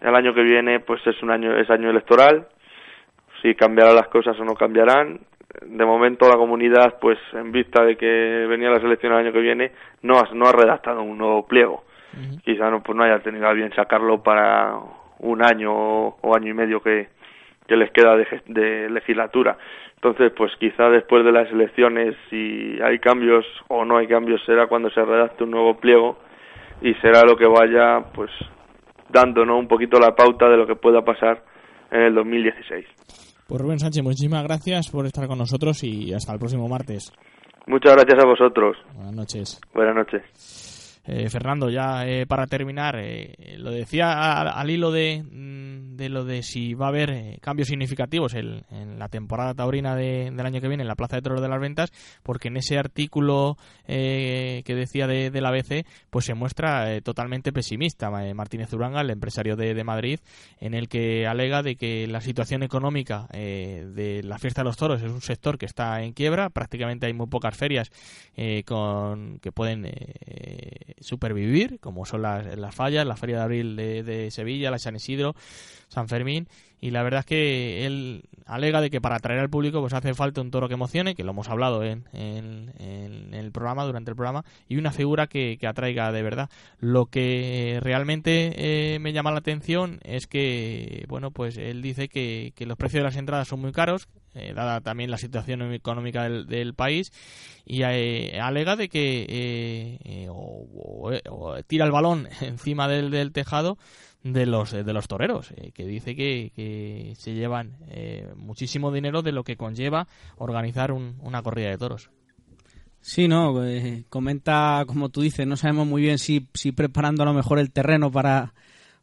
el año que viene pues es un año es año electoral, si cambiarán las cosas o no cambiarán. De momento la comunidad, pues en vista de que venía la selección el año que viene, no ha, no ha redactado un nuevo pliego quizá no, pues no haya tenido a bien sacarlo para un año o, año y medio que, que les queda de, legislatura. Entonces, pues quizá después de las elecciones, si hay cambios o no hay cambios, será cuando se redacte un nuevo pliego y será lo que vaya, pues, dándonos un poquito la pauta de lo que pueda pasar en el 2016. Pues Rubén Sánchez, muchísimas gracias por estar con nosotros y hasta el próximo martes. Muchas gracias a vosotros. Buenas noches. Buenas noches. Eh, Fernando, ya eh, para terminar, eh, lo decía al, hilo de, mm, de, lo de si va a haber cambios significativos en, la temporada taurina del año que viene en la Plaza de Toros de las Ventas, porque en ese artículo que decía de, la ABC, pues se muestra totalmente pesimista Martínez Uranga, el empresario de, de, Madrid, en el que alega de que la situación económica de la fiesta de los toros es un sector que está en quiebra, prácticamente hay muy pocas ferias con que pueden supervivir, como son las, las fallas, la Feria de Abril de, Sevilla, la San Isidro, San Fermín, y la verdad es que él alega de que para atraer al público pues hace falta un toro que emocione, que lo hemos hablado en, en, el programa, durante el programa, y una figura que, que atraiga de verdad. Lo que realmente eh, me llama la atención es que, bueno, pues él dice que, que los precios de las entradas son muy caros, eh, dada también la situación económica del, país, y eh, alega de que o, tira el balón encima del, del tejado de los de los toreros eh, que dice que, que se llevan eh, muchísimo dinero de lo que conlleva organizar una corrida de toros. Sí, no, eh, comenta como tú dices, no sabemos muy bien si, si preparando a lo mejor el terreno para,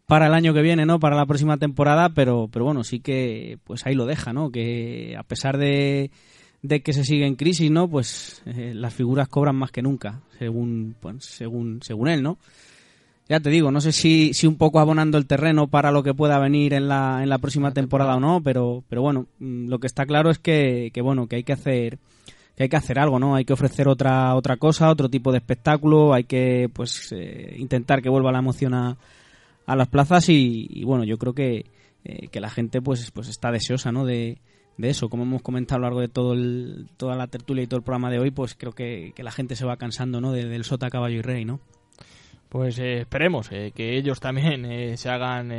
para el año que viene, ¿no? Para la próxima temporada, pero, pero bueno, sí que pues ahí lo deja, ¿no? Que a pesar de, de que se sigue en crisis, ¿no? Pues las figuras cobran más que nunca, según, pues, según, según él, ¿no? ya te digo, no sé si, si un poco abonando el terreno para lo que pueda venir en la, en la próxima temporada o no, pero, pero bueno, mm, lo que está claro es que, que bueno, que hay que hacer que hay que hacer algo, ¿no? Hay que ofrecer otra otra cosa, otro tipo de espectáculo, hay que pues eh, intentar que vuelva la emoción a, a las plazas y, bueno, yo creo que, eh, que la gente pues pues está deseosa, ¿no? De, de eso, como hemos comentado a lo largo de todo el, toda la tertulia y todo el programa de hoy, pues creo que, que la gente se va cansando, ¿no? del sota, caballo y rey, ¿no? Pues eh, esperemos eh, que ellos también eh, se hagan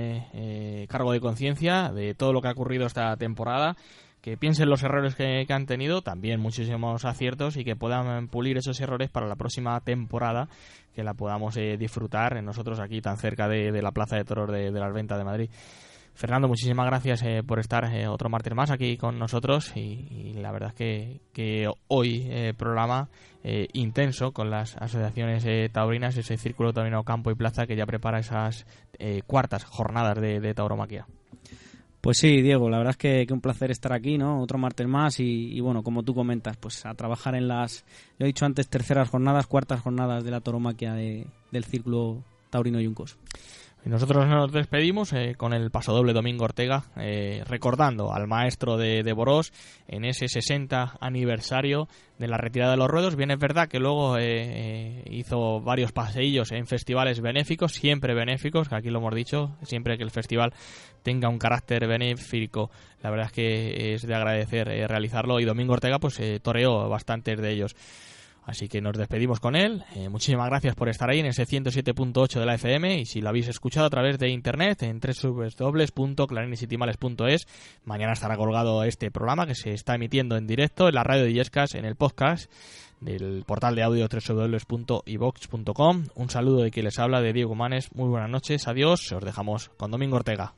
cargo de conciencia de todo lo que ha ocurrido esta temporada, que piensen los errores que, han tenido, también muchísimos aciertos y que puedan pulir esos errores para la próxima temporada, que la podamos disfrutar nosotros aquí tan cerca de, la Plaza de Toros de, de las Ventas de Madrid. Fernando, muchísimas gracias eh, por estar eh, otro martes más aquí con nosotros y, la verdad es que, hoy eh, programa intenso con las asociaciones taurinas, ese círculo taurino campo y plaza que ya prepara esas cuartas jornadas de, tauromaquia. Pues sí, Diego, la verdad es que, un placer estar aquí, ¿no? Otro martes más y, bueno, como tú comentas, pues a trabajar en las, yo he dicho antes, terceras jornadas, cuartas jornadas de la tauromaquia del círculo Taurino Yuncos. Nosotros nos despedimos eh, con el pasodoble Domingo Ortega, eh, recordando al maestro de, de Borós en ese 60 aniversario de la retirada de los ruedos. Bien es verdad que luego eh, hizo varios paseillos en festivales benéficos, siempre benéficos, que aquí lo hemos dicho, siempre que el festival tenga un carácter benéfico, la verdad es que es de agradecer realizarlo. Y Domingo Ortega pues toreó bastantes de ellos. Así que nos despedimos con él. Eh, muchísimas gracias por estar ahí en ese 107.8 de la FM y si lo habéis escuchado a través de internet en www.clarinisitymales.es mañana estará colgado este programa que se está emitiendo en directo en la radio de Yescas en el podcast del portal de audio www.ivox.com. Un saludo de quien les habla de Diego Manes. Muy buenas noches, adiós. Os dejamos con Domingo Ortega.